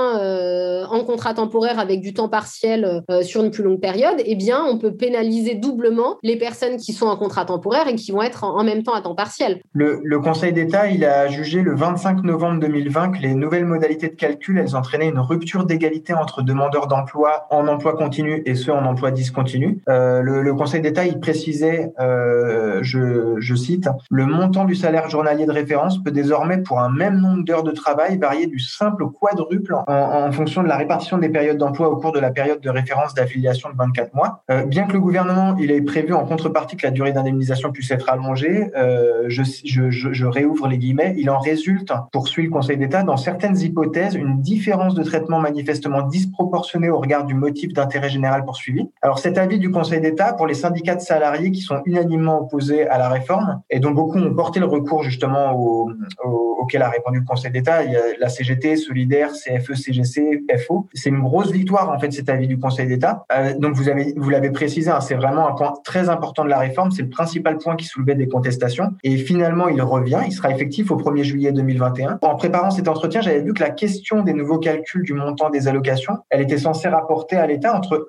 en contrat temporaire avec du temps partiel sur une plus longue période, eh bien, on peut pénaliser doublement les personnes qui sont en contrat temporaire et qui vont être en, même temps à temps partiel. Le, le Conseil d'État, il a jugé le 25 novembre 2020 que les nouvelles modalités de calcul, elles entraînaient une rupture d'égalité entre demandeurs d'emploi en emploi continu et ceux en emploi discontinu. Euh, le, Conseil d'État, il précisait, euh, je, cite, le montant du salaire journalier de référence peut désormais, pour un même nombre d'heures de travail, varier du simple quadruple en, en, fonction de la répartition des périodes d'emploi au cours de la période de référence d'affiliation de 24 mois. Euh, bien que le gouvernement, ait prévu en contrepartie que la durée d'indemnisation puisse être allongée, je, réouvre les guillemets, il en résulte, poursuit le Conseil d'État, dans certaines hypothèses, une différence de traitement manifestement disproportionnée au regard du motif d'intérêt général poursuivi. Alors cet avis du Conseil d'État pour les syndicats de salariés qui sont unanimement opposés à la réforme et dont beaucoup ont porté le recours justement au, auquel a répondu le Conseil d'État, il y a la CGT, Solidaire, CFE, CGC, FO. C'est une grosse victoire en fait cet avis du Conseil d'État. Euh, donc vous avez vous l'avez précisé, hein, c'est vraiment un point très important de la réforme, c'est le principal point qui soulevait des contestations et finalement il revient, il sera effectif au 1er juillet 2021. En préparant cet entretien, j'avais vu que la question des nouveaux calculs du montant des allocations, elle était censée rapporter à l'État entre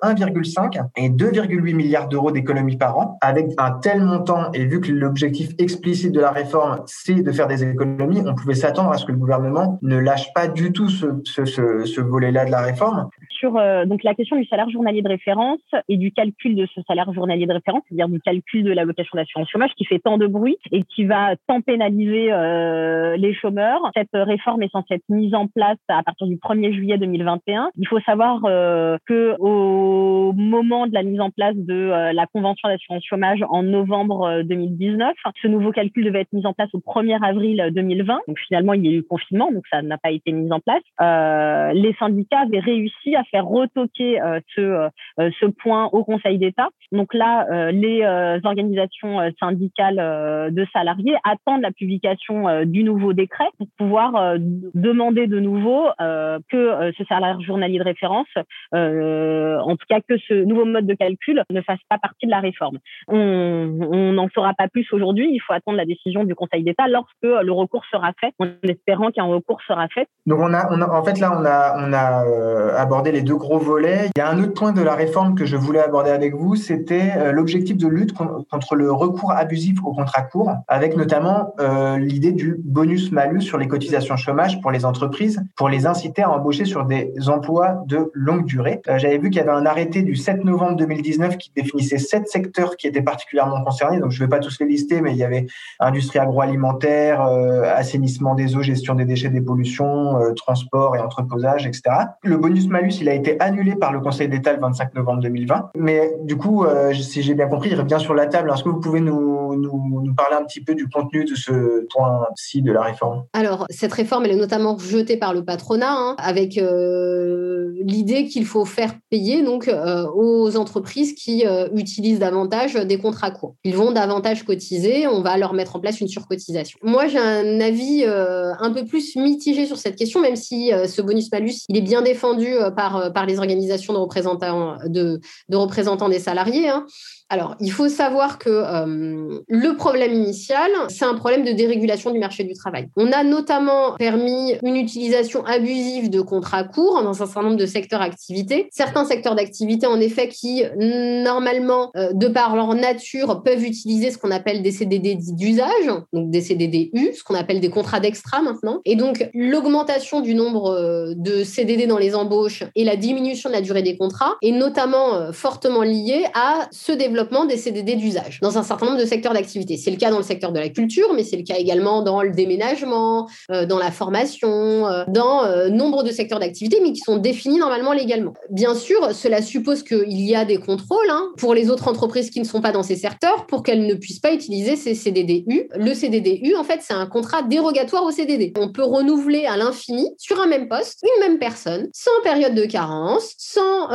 1,5 et 2,8 milliards d'euros d'économies par an. Avec un tel montant, et vu que l'objectif explicite de la réforme, c'est de faire des économies, on pouvait s'attendre à ce que le gouvernement ne lâche pas du tout ce, ce, ce, ce volet-là de la réforme. Sur euh, donc la question du salaire journalier de référence et du calcul de ce salaire journalier de référence, c'est-à-dire du calcul de l'allocation d'assurance chômage qui fait tant de bruit et qui va tant pénaliser euh, les chômeurs. Cette réforme est censée être mise en place à partir du 1er juillet 2021. Il faut savoir euh, que au moment de la mise en place de euh, la convention d'assurance chômage en novembre 2019. Euh, ce nouveau calcul devait être mis en place au 1er avril 2020. Donc finalement, il y a eu le confinement, donc ça n'a pas été mis en place. Euh, les syndicats avaient réussi à faire retoquer ce, ce point au Conseil d'État. Donc là, les organisations syndicales de salariés attendent la publication du nouveau décret pour pouvoir demander de nouveau que ce salaire journalier de référence, en tout cas que ce ce nouveau mode de calcul ne fasse pas partie de la réforme. On n'en saura pas plus aujourd'hui. Il faut attendre la décision du Conseil d'État lorsque le recours sera fait, en espérant qu'un recours sera fait. Donc on a, en fait là, on a, euh, abordé les deux gros volets. Il y a un autre point de la réforme que je voulais aborder avec vous, c'était euh, l'objectif de lutte contre le recours abusif au contrat court, avec notamment euh, l'idée du bonus-malus sur les cotisations chômage pour les entreprises, pour les inciter à embaucher sur des emplois de longue durée. J'avais vu qu'il y avait un arrêté du 7 novembre 2019 qui définissait sept secteurs qui étaient particulièrement concernés. Donc je ne vais pas tous les lister, mais il y avait industrie agroalimentaire, assainissement des eaux, gestion des déchets, des pollutions, transport et entreposage, etc. Le bonus-malus, il a été annulé par le Conseil d'État le 25 novembre 2020. Mais du coup, euh, si j'ai bien compris, il revient sur la table. Est-ce que vous pouvez nous, parler un petit peu du contenu de ce point-ci de la réforme? Alors, cette réforme, elle est notamment rejetée par le patronat, hein, avec euh, l'idée qu'il faut faire payer donc euh, aux entreprises qui utilisent davantage des contrats courts. Ils vont davantage cotiser, on va leur mettre en place une surcotisation. Moi, j'ai un avis un peu plus mitigé sur cette question, même si ce bonus-malus, il est bien défendu par, par les organisations de représentants, de, de représentants des salariés. Hein. Alors, il faut savoir que euh, le problème initial, c'est un problème de dérégulation du marché du travail. On a notamment permis une utilisation abusive de contrats courts dans un certain nombre de secteurs d'activité. Certains secteurs d'activité, en effet, qui normalement, euh, de par leur nature, peuvent utiliser ce qu'on appelle des CDD d'usage, donc des CDD U, ce qu'on appelle des contrats d'extra maintenant. Et donc, l'augmentation du nombre euh, de CDD dans les embauches et la diminution de la durée des contrats est notamment fortement liée à ce développement des CDD d'usage dans un certain nombre de secteurs d'activité. C'est le cas dans le secteur de la culture, mais c'est le cas également dans le déménagement, euh, dans la formation, euh, dans euh, nombre de secteurs d'activité, mais qui sont définis normalement légalement. Bien sûr, cela suppose qu'il y a des contrôles hein, pour les autres entreprises qui ne sont pas dans ces secteurs pour qu'elles ne puissent pas utiliser ces CDDU. Le CDDU, en fait, c'est un contrat dérogatoire au CDD. On peut renouveler à l'infini sur un même poste une même personne, sans période de carence, sans,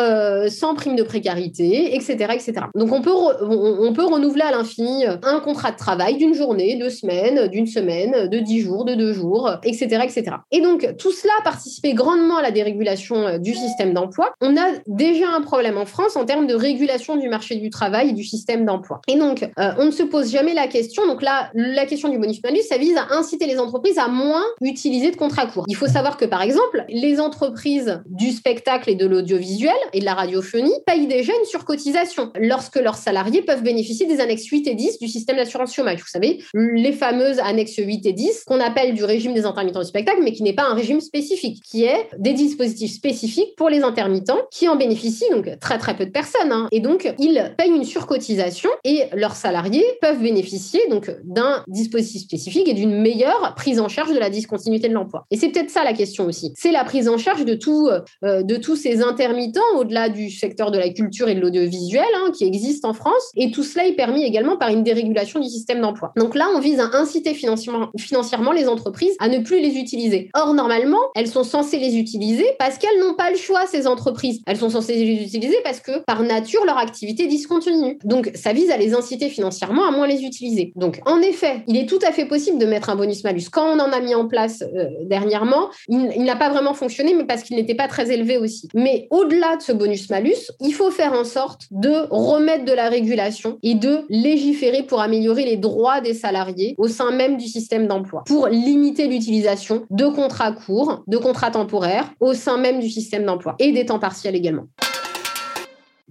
sans prime de précarité, etc., etc. Donc on peut on, peut renouveler à l'infini euh, un contrat de travail d'une journée, deux semaines, d'une semaine, de dix jours, de deux jours, etc., etc. Et donc, tout cela a participé grandement à la dérégulation euh, du système d'emploi. On a déjà un problème en France en termes de régulation du marché du travail et du système d'emploi. Et donc, euh, on ne se pose jamais la question. Donc là, la question du bonus-malus, ça vise à inciter les entreprises à moins utiliser de contrats courts. Il faut savoir que, par exemple, les entreprises du spectacle et de l'audiovisuel et de la radiophonie payent déjà une surcotisation lorsque leurs salariés peuvent bénéficier des annexes 8 et 10 du système d'assurance chômage. Vous savez, les fameuses annexes 8 et 10 qu'on appelle du régime des intermittents du spectacle, mais qui n'est pas un régime spécifique, qui est des dispositifs spécifiques pour les intermittents qui en bénéficient, donc très très peu de personnes. Hein. Et donc, ils payent une surcotisation et leurs salariés peuvent bénéficier donc d'un dispositif spécifique et d'une meilleure prise en charge de la discontinuité de l'emploi. Et c'est peut-être ça la question aussi. C'est la prise en charge de, tout, euh, de tous ces intermittents au-delà du secteur de la culture et de l'audiovisuel hein, qui existent en France. Et tout cela est permis également par une dérégulation du système d'emploi. Donc là, on vise à inciter financièrement, financièrement les entreprises à ne plus les utiliser. Or, normalement, elles sont censées les utiliser parce qu'elles n'ont pas le choix, ces entreprises. Elles sont censées les utiliser parce que, par nature, leur activité discontinue. Donc, ça vise à les inciter financièrement à moins les utiliser. Donc, en effet, il est tout à fait possible de mettre un bonus-malus. Quand on en a mis en place euh, dernièrement, il, il n'a pas vraiment fonctionné, mais parce qu'il n'était pas très élevé aussi. Mais au-delà de ce bonus-malus, il faut faire en sorte de remettre de la régulation et de légiférer pour améliorer les droits des salariés au sein même du système d'emploi, pour limiter l'utilisation de contrats courts, de contrats temporaires au sein même du système d'emploi et des temps partiels également.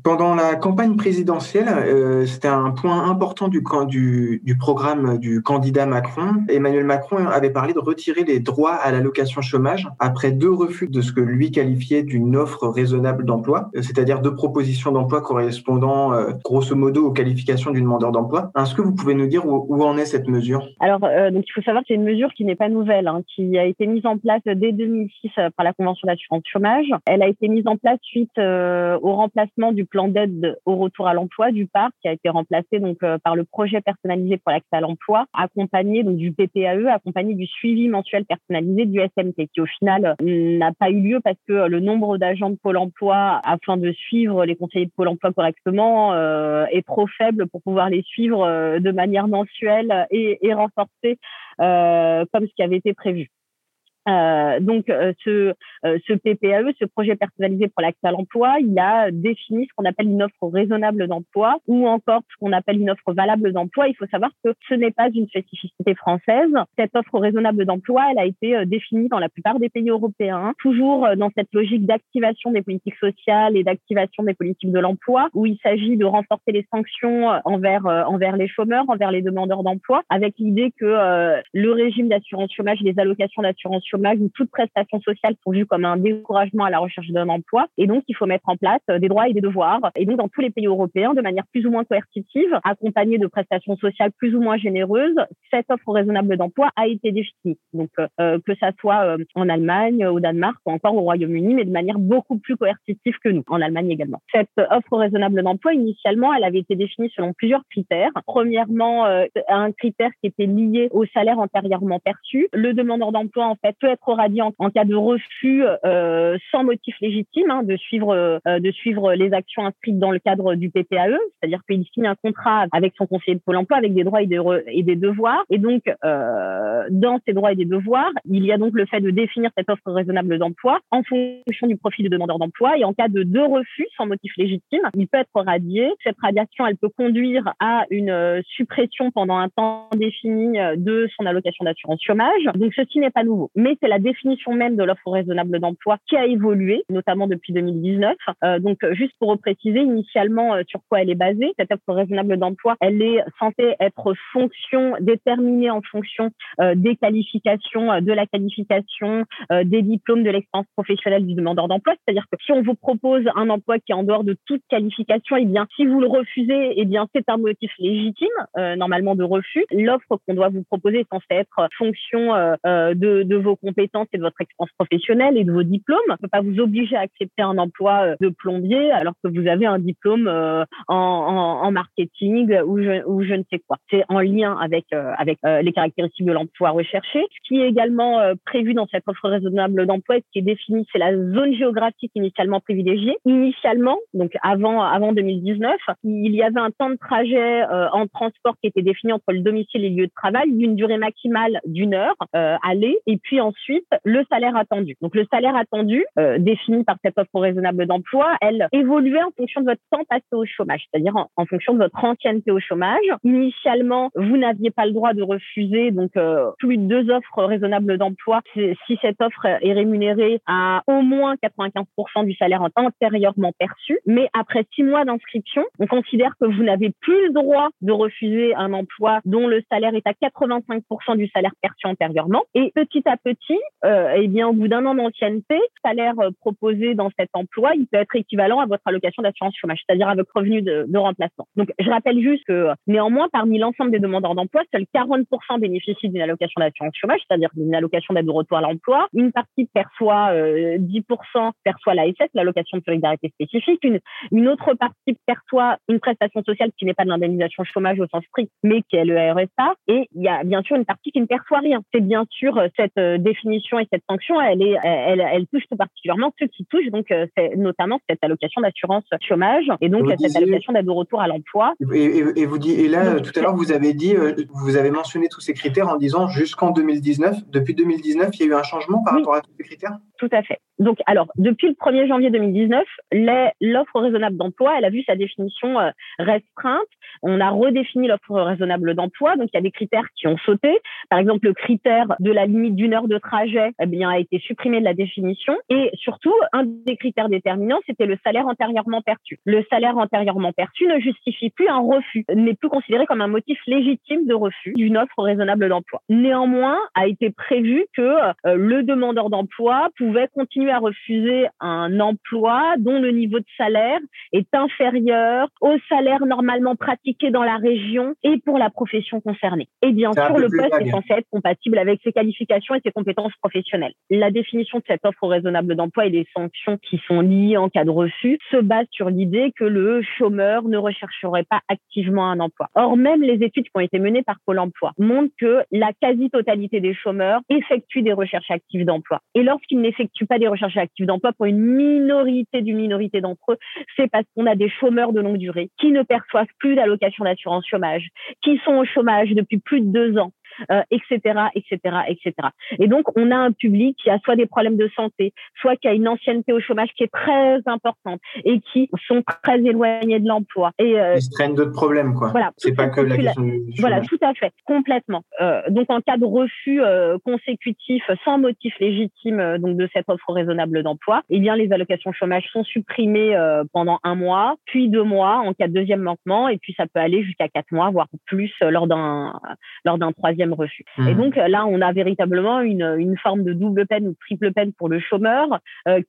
Pendant la campagne présidentielle, euh, c'était un point important du, du, du, programme du candidat Macron. Emmanuel Macron avait parlé de retirer les droits à l'allocation chômage après deux refus de ce que lui qualifiait d'une offre raisonnable d'emploi, euh, c'est-à-dire deux propositions d'emploi correspondant euh, grosso modo aux qualifications d'une demandeur d'emploi. Est-ce que vous pouvez nous dire où, en est cette mesure? Alors, il faut savoir que c'est une mesure qui n'est pas nouvelle, hein, qui a été mise en place dès 2006 par la Convention d'assurance chômage. Elle a été mise en place suite au remplacement du plan d'aide au retour à l'emploi du parc qui a été remplacé donc euh, par le projet personnalisé pour l'accès à l'emploi, accompagné donc du PPAE, accompagné du suivi mensuel personnalisé du SMT, qui au final n'a pas eu lieu parce que le nombre d'agents de Pôle Emploi afin de suivre les conseillers de Pôle Emploi correctement euh, est trop faible pour pouvoir les suivre euh, de manière mensuelle et renforcée comme ce qui avait été prévu. Euh, donc, euh, ce, euh, ce PPAE, ce projet personnalisé pour l'accès à l'emploi, il a défini ce qu'on appelle une offre raisonnable d'emploi ou encore ce qu'on appelle une offre valable d'emploi. Il faut savoir que ce n'est pas une spécificité française. Cette offre raisonnable d'emploi, elle a été définie dans la plupart des pays européens, toujours dans cette logique d'activation des politiques sociales et d'activation des politiques de l'emploi, où il s'agit de renforcer les sanctions envers envers les chômeurs, envers les demandeurs d'emploi, avec l'idée que le régime d'assurance chômage, les allocations d'assurance chômage chômage ou toute prestation sociale sont vues comme un découragement à la recherche d'un emploi. Et donc, il faut mettre en place euh, des droits et des devoirs. Et donc, dans tous les pays européens, de manière plus ou moins coercitive, accompagnée de prestations sociales plus ou moins généreuses, cette offre raisonnable d'emploi a été définie. Donc, euh, euh, que ça soit en Allemagne, au Danemark ou encore au Royaume-Uni, mais de manière beaucoup plus coercitive que nous, en Allemagne également. Cette offre raisonnable d'emploi, initialement, elle avait été définie selon plusieurs critères. Premièrement, un critère qui était lié au salaire antérieurement perçu. Le demandeur d'emploi, en fait, être radié en, cas de refus euh, sans motif légitime hein, de suivre euh, de suivre les actions inscrites dans le cadre du PPAE, c'est-à-dire qu'il signe un contrat avec son conseiller de Pôle Emploi avec des droits et des, et des devoirs. Et donc euh, dans ces droits et des devoirs, il y a donc le fait de définir cette offre raisonnable d'emploi en fonction du profil du demandeur d'emploi et en cas de deux refus sans motif légitime, il peut être radié. Cette radiation, elle peut conduire à une suppression pendant un temps défini de son allocation d'assurance chômage. Donc ceci n'est pas nouveau, mais c'est la définition même de l'offre raisonnable d'emploi qui a évolué, notamment depuis 2019. Euh, donc, juste pour repréciser, initialement, euh, sur quoi elle est basée, cette offre raisonnable d'emploi, elle est censée être fonction, déterminée en fonction euh, des qualifications, de la qualification, des diplômes, de l'expérience professionnelle du demandeur d'emploi. C'est-à-dire que si on vous propose un emploi qui est en dehors de toute qualification, eh bien, si vous le refusez, eh bien, c'est un motif légitime, normalement, de refus. L'offre qu'on doit vous proposer est censée être fonction de, de vos compétences et de votre expérience professionnelle et de vos diplômes. On ne peut pas vous obliger à accepter un emploi euh, de plombier alors que vous avez un diplôme euh, en, en, en marketing ou je, ou je ne sais quoi. C'est en lien avec, euh, avec les caractéristiques de l'emploi recherché. Ce qui est également prévu dans cette offre raisonnable d'emploi, ce qui est défini, c'est la zone géographique initialement privilégiée. Initialement, donc avant, avant 2019, il y avait un temps de trajet en transport qui était défini entre le domicile et le lieu de travail d'une durée maximale d'une heure aller et puis ensuite ensuite le salaire attendu. Donc le salaire attendu, euh, défini par cette offre raisonnable d'emploi, elle évoluait en fonction de votre temps passé au chômage, c'est-à-dire en, fonction de votre ancienneté au chômage. Initialement, vous n'aviez pas le droit de refuser donc euh, plus de deux offres raisonnables d'emploi si cette offre est rémunérée à au moins 95% du salaire antérieurement perçu. Mais après six mois d'inscription, on considère que vous n'avez plus le droit de refuser un emploi dont le salaire est à 85% du salaire perçu antérieurement. Et petit à petit, euh, eh bien, au bout d'un an d'ancienneté, le salaire euh, proposé dans cet emploi, il peut être équivalent à votre allocation d'assurance chômage, c'est-à-dire à votre revenu de, remplacement. Donc, je rappelle juste que néanmoins, parmi l'ensemble des demandeurs d'emploi, seuls 40% bénéficient d'une allocation d'assurance chômage, c'est-à-dire d'une allocation d'aide de retour à l'emploi. Une partie perçoit euh, 10% perçoit l'ASS, l'allocation de solidarité spécifique. Une, une autre partie perçoit une prestation sociale qui n'est pas de l'indemnisation chômage au sens strict, mais qui est le RSA. Et il y a bien sûr une partie qui ne perçoit rien. C'est bien sûr euh, cette euh, définition et cette sanction, elle, est, elle, elle touche tout particulièrement ceux qui touchent donc euh, notamment cette allocation d'assurance chômage et donc cette allocation d'aide au retour à l'emploi. Et, et, vous dit, et là, tout à l'heure, vous avez dit, euh, vous avez mentionné tous ces critères en disant jusqu'en 2019. Depuis 2019, il y a eu un changement par rapport à tous ces critères? Tout à fait. Donc, alors, depuis le 1er janvier 2019, l'offre raisonnable d'emploi, elle a vu sa définition euh, restreinte. On a redéfini l'offre raisonnable d'emploi. Donc, il y a des critères qui ont sauté. Par exemple, le critère de la limite d'une heure de trajet eh bien, a été supprimé de la définition. Et surtout, un des critères déterminants, c'était le salaire antérieurement perçu. Le salaire antérieurement perçu ne justifie plus un refus, n'est plus considéré comme un motif légitime de refus d'une offre raisonnable d'emploi. Néanmoins, a été prévu que euh, le demandeur d'emploi pouvait continuer à refuser un emploi dont le niveau de salaire est inférieur au salaire normalement pratiqué dans la région et pour la profession concernée. Et bien sûr, le poste est censé être compatible avec ses qualifications et ses compétences La définition de cette offre raisonnable d'emploi et les sanctions qui sont liées en cas de refus se basent sur l'idée que le chômeur ne rechercherait pas activement un emploi. Or, même les études qui ont été menées par Pôle emploi montrent que la quasi-totalité des chômeurs effectuent des recherches actives d'emploi. Et lorsqu'ils n'effectuent pas des recherches actives d'emploi, pour une minorité d'une minorité d'entre eux, c'est parce qu'on a des chômeurs de longue durée qui ne perçoivent plus d'allocation d'assurance chômage, qui sont au chômage depuis plus de deux ans, etc., etc., etc. Et donc, on a un public qui a soit des problèmes de santé, soit qui a une ancienneté au chômage qui est très importante et qui sont très éloignés de l'emploi. Et euh, ils se traînent d'autres problèmes, quoi. Voilà, c'est pas que la question du Voilà, tout à fait, complètement. Euh, donc, en cas de refus euh, consécutif sans motif légitime euh, donc de cette offre raisonnable d'emploi, eh bien, les allocations chômage sont supprimées euh, pendant un mois, puis deux mois en cas de deuxième manquement, et puis ça peut aller jusqu'à quatre mois, voire plus lors d'un lors d'un troisième refus. Et mmh. donc là, on a véritablement une, une forme de double peine ou triple peine pour le chômeur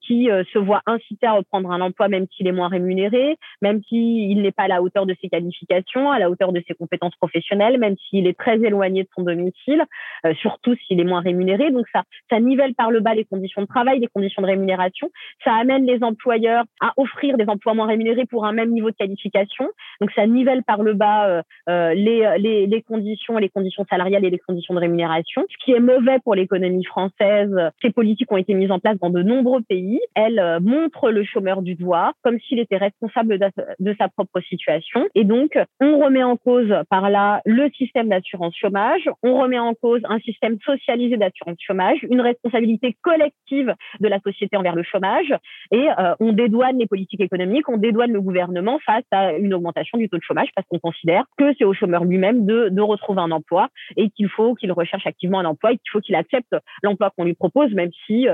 qui se voit incité à reprendre un emploi même s'il est moins rémunéré, même s'il n'est pas à la hauteur de ses qualifications, à la hauteur de ses compétences professionnelles, même s'il est très éloigné de son domicile, euh, surtout s'il est moins rémunéré. Donc ça, ça nivelle par le bas les conditions de travail, les conditions de rémunération. Ça amène les employeurs à offrir des emplois moins rémunérés pour un même niveau de qualification. Donc ça nivelle par le bas euh, euh les, les, les conditions, les conditions salariales les conditions de rémunération. Ce qui est mauvais pour l'économie française, ces politiques ont été mises en place dans de nombreux pays. Elles euh, montrent le chômeur du doigt comme s'il était responsable de sa propre situation. Et donc, on remet en cause par là le système d'assurance chômage, on remet en cause un système socialisé d'assurance chômage, une responsabilité collective de la société envers le chômage, et euh, on dédouane les politiques économiques, on dédouane le gouvernement face à une augmentation du taux de chômage parce qu'on considère que c'est au chômeur lui-même de, de retrouver un emploi et qu'il faut qu'il recherche activement un emploi et qu'il faut qu'il accepte l'emploi qu'on lui propose, même si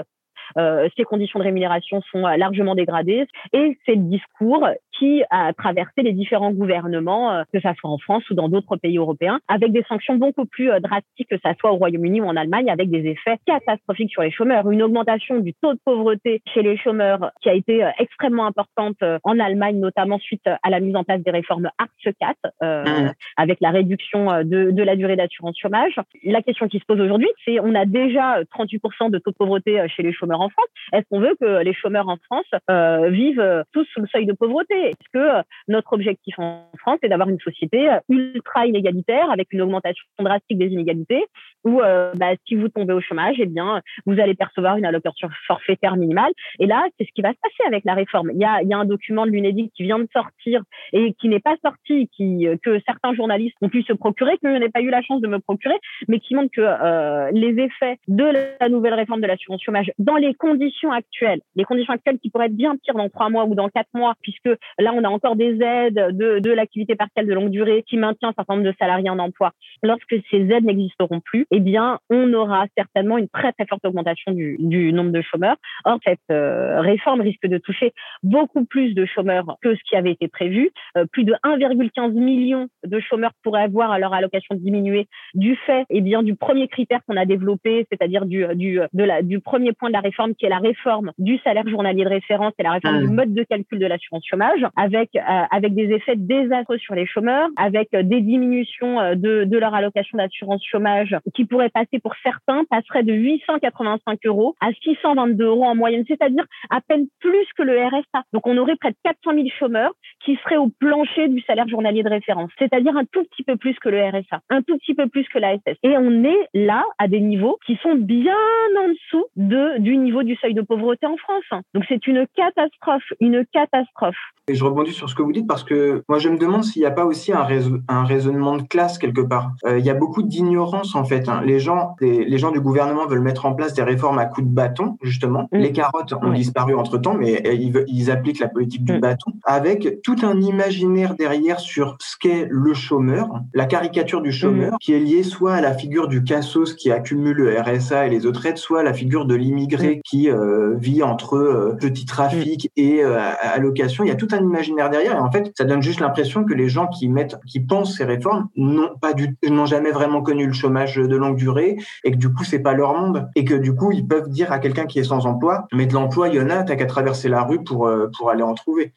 euh, euh, ces conditions de rémunération sont euh, largement dégradées. Et c'est le discours qui a traversé les différents gouvernements, euh, que ça soit en France ou dans d'autres pays européens, avec des sanctions beaucoup plus drastiques que ça soit au Royaume-Uni ou en Allemagne, avec des effets catastrophiques sur les chômeurs. Une augmentation du taux de pauvreté chez les chômeurs qui a été extrêmement importante en Allemagne, notamment suite à la mise en place des réformes ARCE 4, mmh. avec la réduction de, de la durée d'assurance chômage. La question qui se pose aujourd'hui, c'est on a déjà 38% de taux de pauvreté chez les chômeurs en France. Est-ce qu'on veut que les chômeurs en France euh, vivent euh, tous sous le seuil de pauvreté? Est-ce que euh, notre objectif en France est d'avoir une société ultra inégalitaire avec une augmentation drastique des inégalités où bah, si vous tombez au chômage, eh bien vous allez percevoir une allocation forfaitaire minimale. Et là, c'est ce qui va se passer avec la réforme. Il y a, un document de l'UNEDIC qui vient de sortir et qui n'est pas sorti, que certains journalistes ont pu se procurer, que je n'ai pas eu la chance de me procurer, mais qui montre que les effets de la nouvelle réforme de l'assurance chômage dans les conditions actuelles, les conditions actuelles qui pourraient être bien pires dans trois mois ou dans quatre mois, puisque là, on a encore des aides de, de l'activité partielle de longue durée qui maintient un certain nombre de salariés en emploi. Lorsque ces aides n'existeront plus, eh bien, on aura certainement une très, très forte augmentation du, du nombre de chômeurs. Or, cette euh, réforme risque de toucher beaucoup plus de chômeurs que ce qui avait été prévu. Euh, plus de 1,15 million de chômeurs pourraient avoir leur allocation diminuée du fait, eh bien, du premier critère qu'on a développé, c'est-à-dire du, du, du premier point de la réforme qui est la réforme du salaire journalier de référence et la réforme du mmh. mode de calcul de l'assurance chômage, avec euh, avec des effets désastreux sur les chômeurs, avec euh, des diminutions euh, de, de leur allocation d'assurance chômage qui pourraient passer pour certains, passeraient de 885 euros à 622 euros en moyenne, c'est-à-dire à peine plus que le RSA. Donc on aurait près de 400 000 chômeurs qui seraient au plancher du salaire journalier de référence, c'est-à-dire un tout petit peu plus que le RSA, un tout petit peu plus que la SS. Et on est là à des niveaux qui sont bien en dessous de, du niveau du seuil de pauvreté en France. Donc c'est une catastrophe, une catastrophe. Et je rebondis sur ce que vous dites parce que moi je me demande s'il n'y a pas aussi un, un raisonnement de classe quelque part. Euh, il y a beaucoup d'ignorance en fait. Hein. Les gens, les, gens du gouvernement veulent mettre en place des réformes à coups de bâton justement. Mm. Les carottes ont disparu entre temps, mais euh, ils, ils, appliquent la politique du mm. bâton avec tout un imaginaire derrière sur ce qu'est le chômeur, la caricature du chômeur mm. qui est liée soit à la figure du cassos qui accumule le RSA et les autres aides, soit à la figure de l'immigré qui euh, vit entre euh, petits trafics et euh, allocations. Il y a tout un imaginaire derrière et en fait, ça donne juste l'impression que les gens qui mettent, qui pensent ces réformes n'ont pas du, n'ont jamais vraiment connu le chômage de longue durée et que du coup, c'est pas leur monde et que du coup, ils peuvent dire à quelqu'un qui est sans emploi, mais de l'emploi, il y en a, t'as qu'à traverser la rue pour, pour aller en trouver.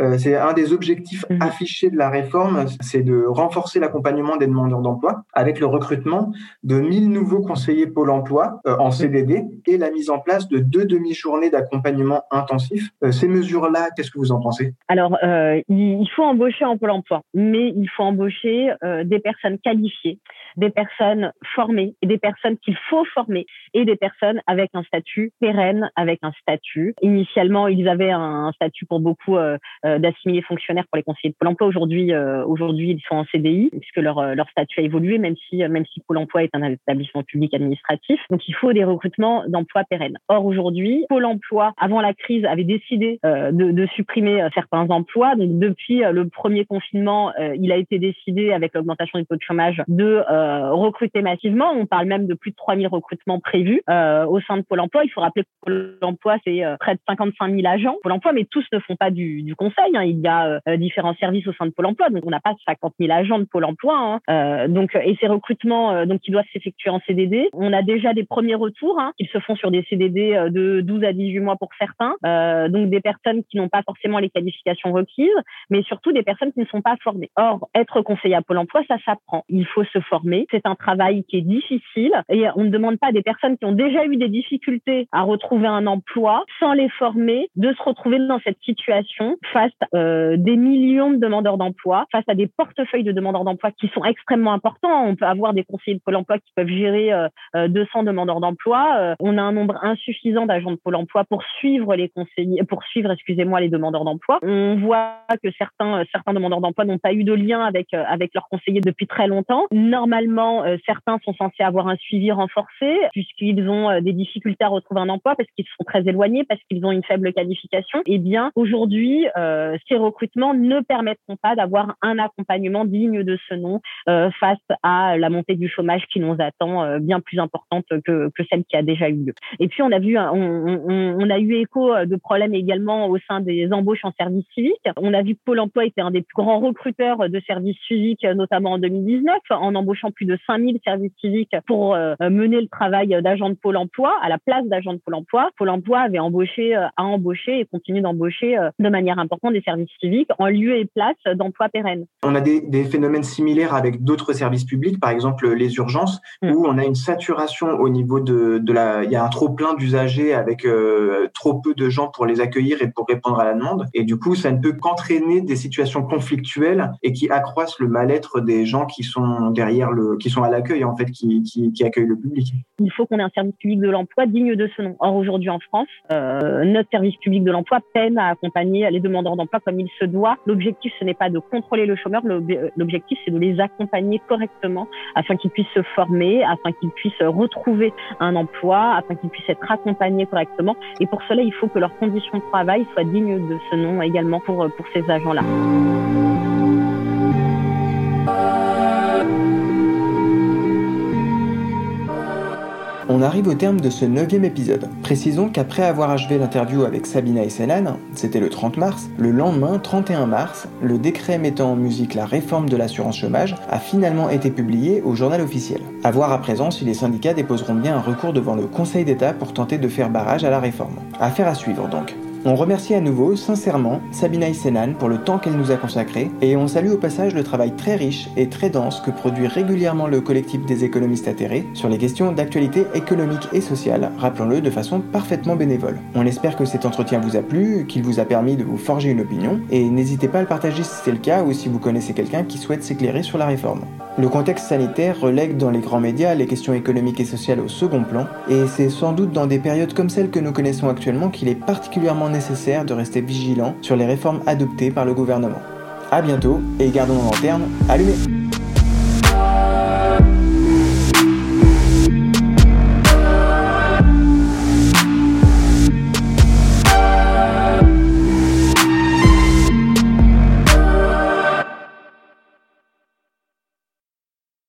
Euh, c'est un des objectifs mhm. affichés de la réforme, c'est de renforcer l'accompagnement des demandeurs d'emploi avec le recrutement de 1000 nouveaux conseillers Pôle emploi euh, en mhm. CDD et la mise en place de deux demi-journées d'accompagnement intensif. Euh, ces mesures-là, qu'est-ce que vous en pensez? Alors, il faut embaucher en Pôle emploi, mais il faut embaucher des personnes qualifiées, des personnes formées et des personnes qu'il faut former et des personnes avec un statut pérenne, avec un statut. Initialement, ils avaient un statut pour beaucoup d'assimiler fonctionnaires pour les conseillers de Pôle emploi. Aujourd'hui, aujourd'hui, ils sont en CDI puisque leur, leur statut a évolué, même si, même si Pôle emploi est un établissement public administratif. Donc, il faut des recrutements d'emplois pérennes. Or, aujourd'hui, Pôle emploi, avant la crise, avait décidé de, de, supprimer certains emplois. Donc, depuis le premier confinement, il a été décidé, avec l'augmentation du taux de chômage, de recruter massivement. On parle même de plus de 3000 recrutements prévus au sein de Pôle emploi. Il faut rappeler que Pôle emploi, c'est près de 55 000 agents Pôle emploi, mais tous ne font pas du, du conseil. Hein. Il y a euh, différents services au sein de Pôle emploi, donc on n'a pas 50 000 agents de Pôle emploi. Hein. Euh, donc, et ces recrutements, euh, donc, qui doivent s'effectuer en CDD, on a déjà des premiers retours hein, se font sur des CDD euh, de 12 à 18 mois pour certains. donc, des personnes qui n'ont pas forcément les qualifications requises, mais surtout des personnes qui ne sont pas formées. Or, être conseiller à Pôle emploi, ça s'apprend. Il faut se former. C'est un travail qui est difficile et on ne demande pas à des personnes qui ont déjà eu des difficultés à retrouver un emploi sans les former de se retrouver dans cette situation face euh, des millions de demandeurs d'emploi, face à des portefeuilles de demandeurs d'emploi qui sont extrêmement importants. On peut avoir des conseillers de Pôle emploi qui peuvent gérer euh, 200 euh, demandeurs d'emploi. Euh, on a un nombre insuffisant d'agents de Pôle emploi pour suivre les conseillers, pour suivre, excusez-moi, les demandeurs d'emploi. On voit que certains, certains demandeurs d'emploi n'ont pas eu de lien avec, avec leurs conseillers depuis très longtemps. Normalement, certains sont censés avoir un suivi renforcé puisqu'ils ont des difficultés à retrouver un emploi parce qu'ils sont très éloignés, parce qu'ils ont une faible qualification eh bien, aujourd'hui, euh, ces recrutements ne permettront pas d'avoir un accompagnement digne de ce nom euh, face à la montée du chômage qui nous attend euh, bien plus importante que, que celle qui a déjà eu lieu. Et puis, on a vu, on, on, on, a eu écho de problèmes également au sein des embauches en service civique. On a vu que Pôle emploi était un des plus grands recruteurs de services civiques, notamment en 2019, en embauchant plus de 5000 services civiques pour mener le travail d'agents de Pôle emploi à la place d'agents de Pôle emploi. Pôle emploi avait embauché, a embauché et continue d'embaucher euh, de manière importante des services civiques en lieu et place d'emplois pérennes. On a des, phénomènes similaires avec d'autres services publics, par exemple les urgences, mm. où on a une saturation au niveau de, de la... Il y a un trop plein d'usagers avec euh, trop peu de gens pour les accueillir et pour répondre à la demande. Et du coup, ça ne peut qu'entraîner des situations conflictuelles et qui accroissent le mal-être des gens qui sont derrière le, qui sont à l'accueil qui accueillent le public. Il faut qu'on ait un service public de l'emploi digne de ce nom. Or aujourd'hui en France, euh, notre service public de l'emploi peine à accompagner les demandeurs d'emploi comme il se doit. L'objectif, ce n'est pas de contrôler le chômeur, l'objectif, c'est de les accompagner correctement afin qu'ils puissent se former, afin qu'ils puissent retrouver un emploi, afin qu'ils puissent être accompagnés correctement. Et pour cela, il faut que leurs conditions de travail soient dignes de ce nom également pour, pour ces agents-là. On arrive au terme de ce neuvième épisode. Précisons qu'après avoir achevé l'interview avec Sabina et Senan, c'était le 30 mars, le lendemain, 31 mars, le décret mettant en musique la réforme de l'assurance chômage a finalement été publié au journal officiel. A voir à présent si les syndicats déposeront bien un recours devant le Conseil d'État pour tenter de faire barrage à la réforme. Affaire à suivre donc. On remercie à nouveau, sincèrement, Sabina Isenan pour le temps qu'elle nous a consacré, et on salue au passage le travail très riche et très dense que produit régulièrement le collectif des économistes atterrés sur les questions d'actualité économique et sociale, rappelons-le de façon parfaitement bénévole. On espère que cet entretien vous a plu, qu'il vous a permis de vous forger une opinion, et n'hésitez pas à le partager si c'est le cas ou si vous connaissez quelqu'un qui souhaite s'éclairer sur la réforme. Le contexte sanitaire relègue dans les grands médias les questions économiques et sociales au second plan, et c'est sans doute dans des périodes comme celles que nous connaissons actuellement qu'il est particulièrement nécessaire de rester vigilant sur les réformes adoptées par le gouvernement. A bientôt et gardons nos lanternes allumées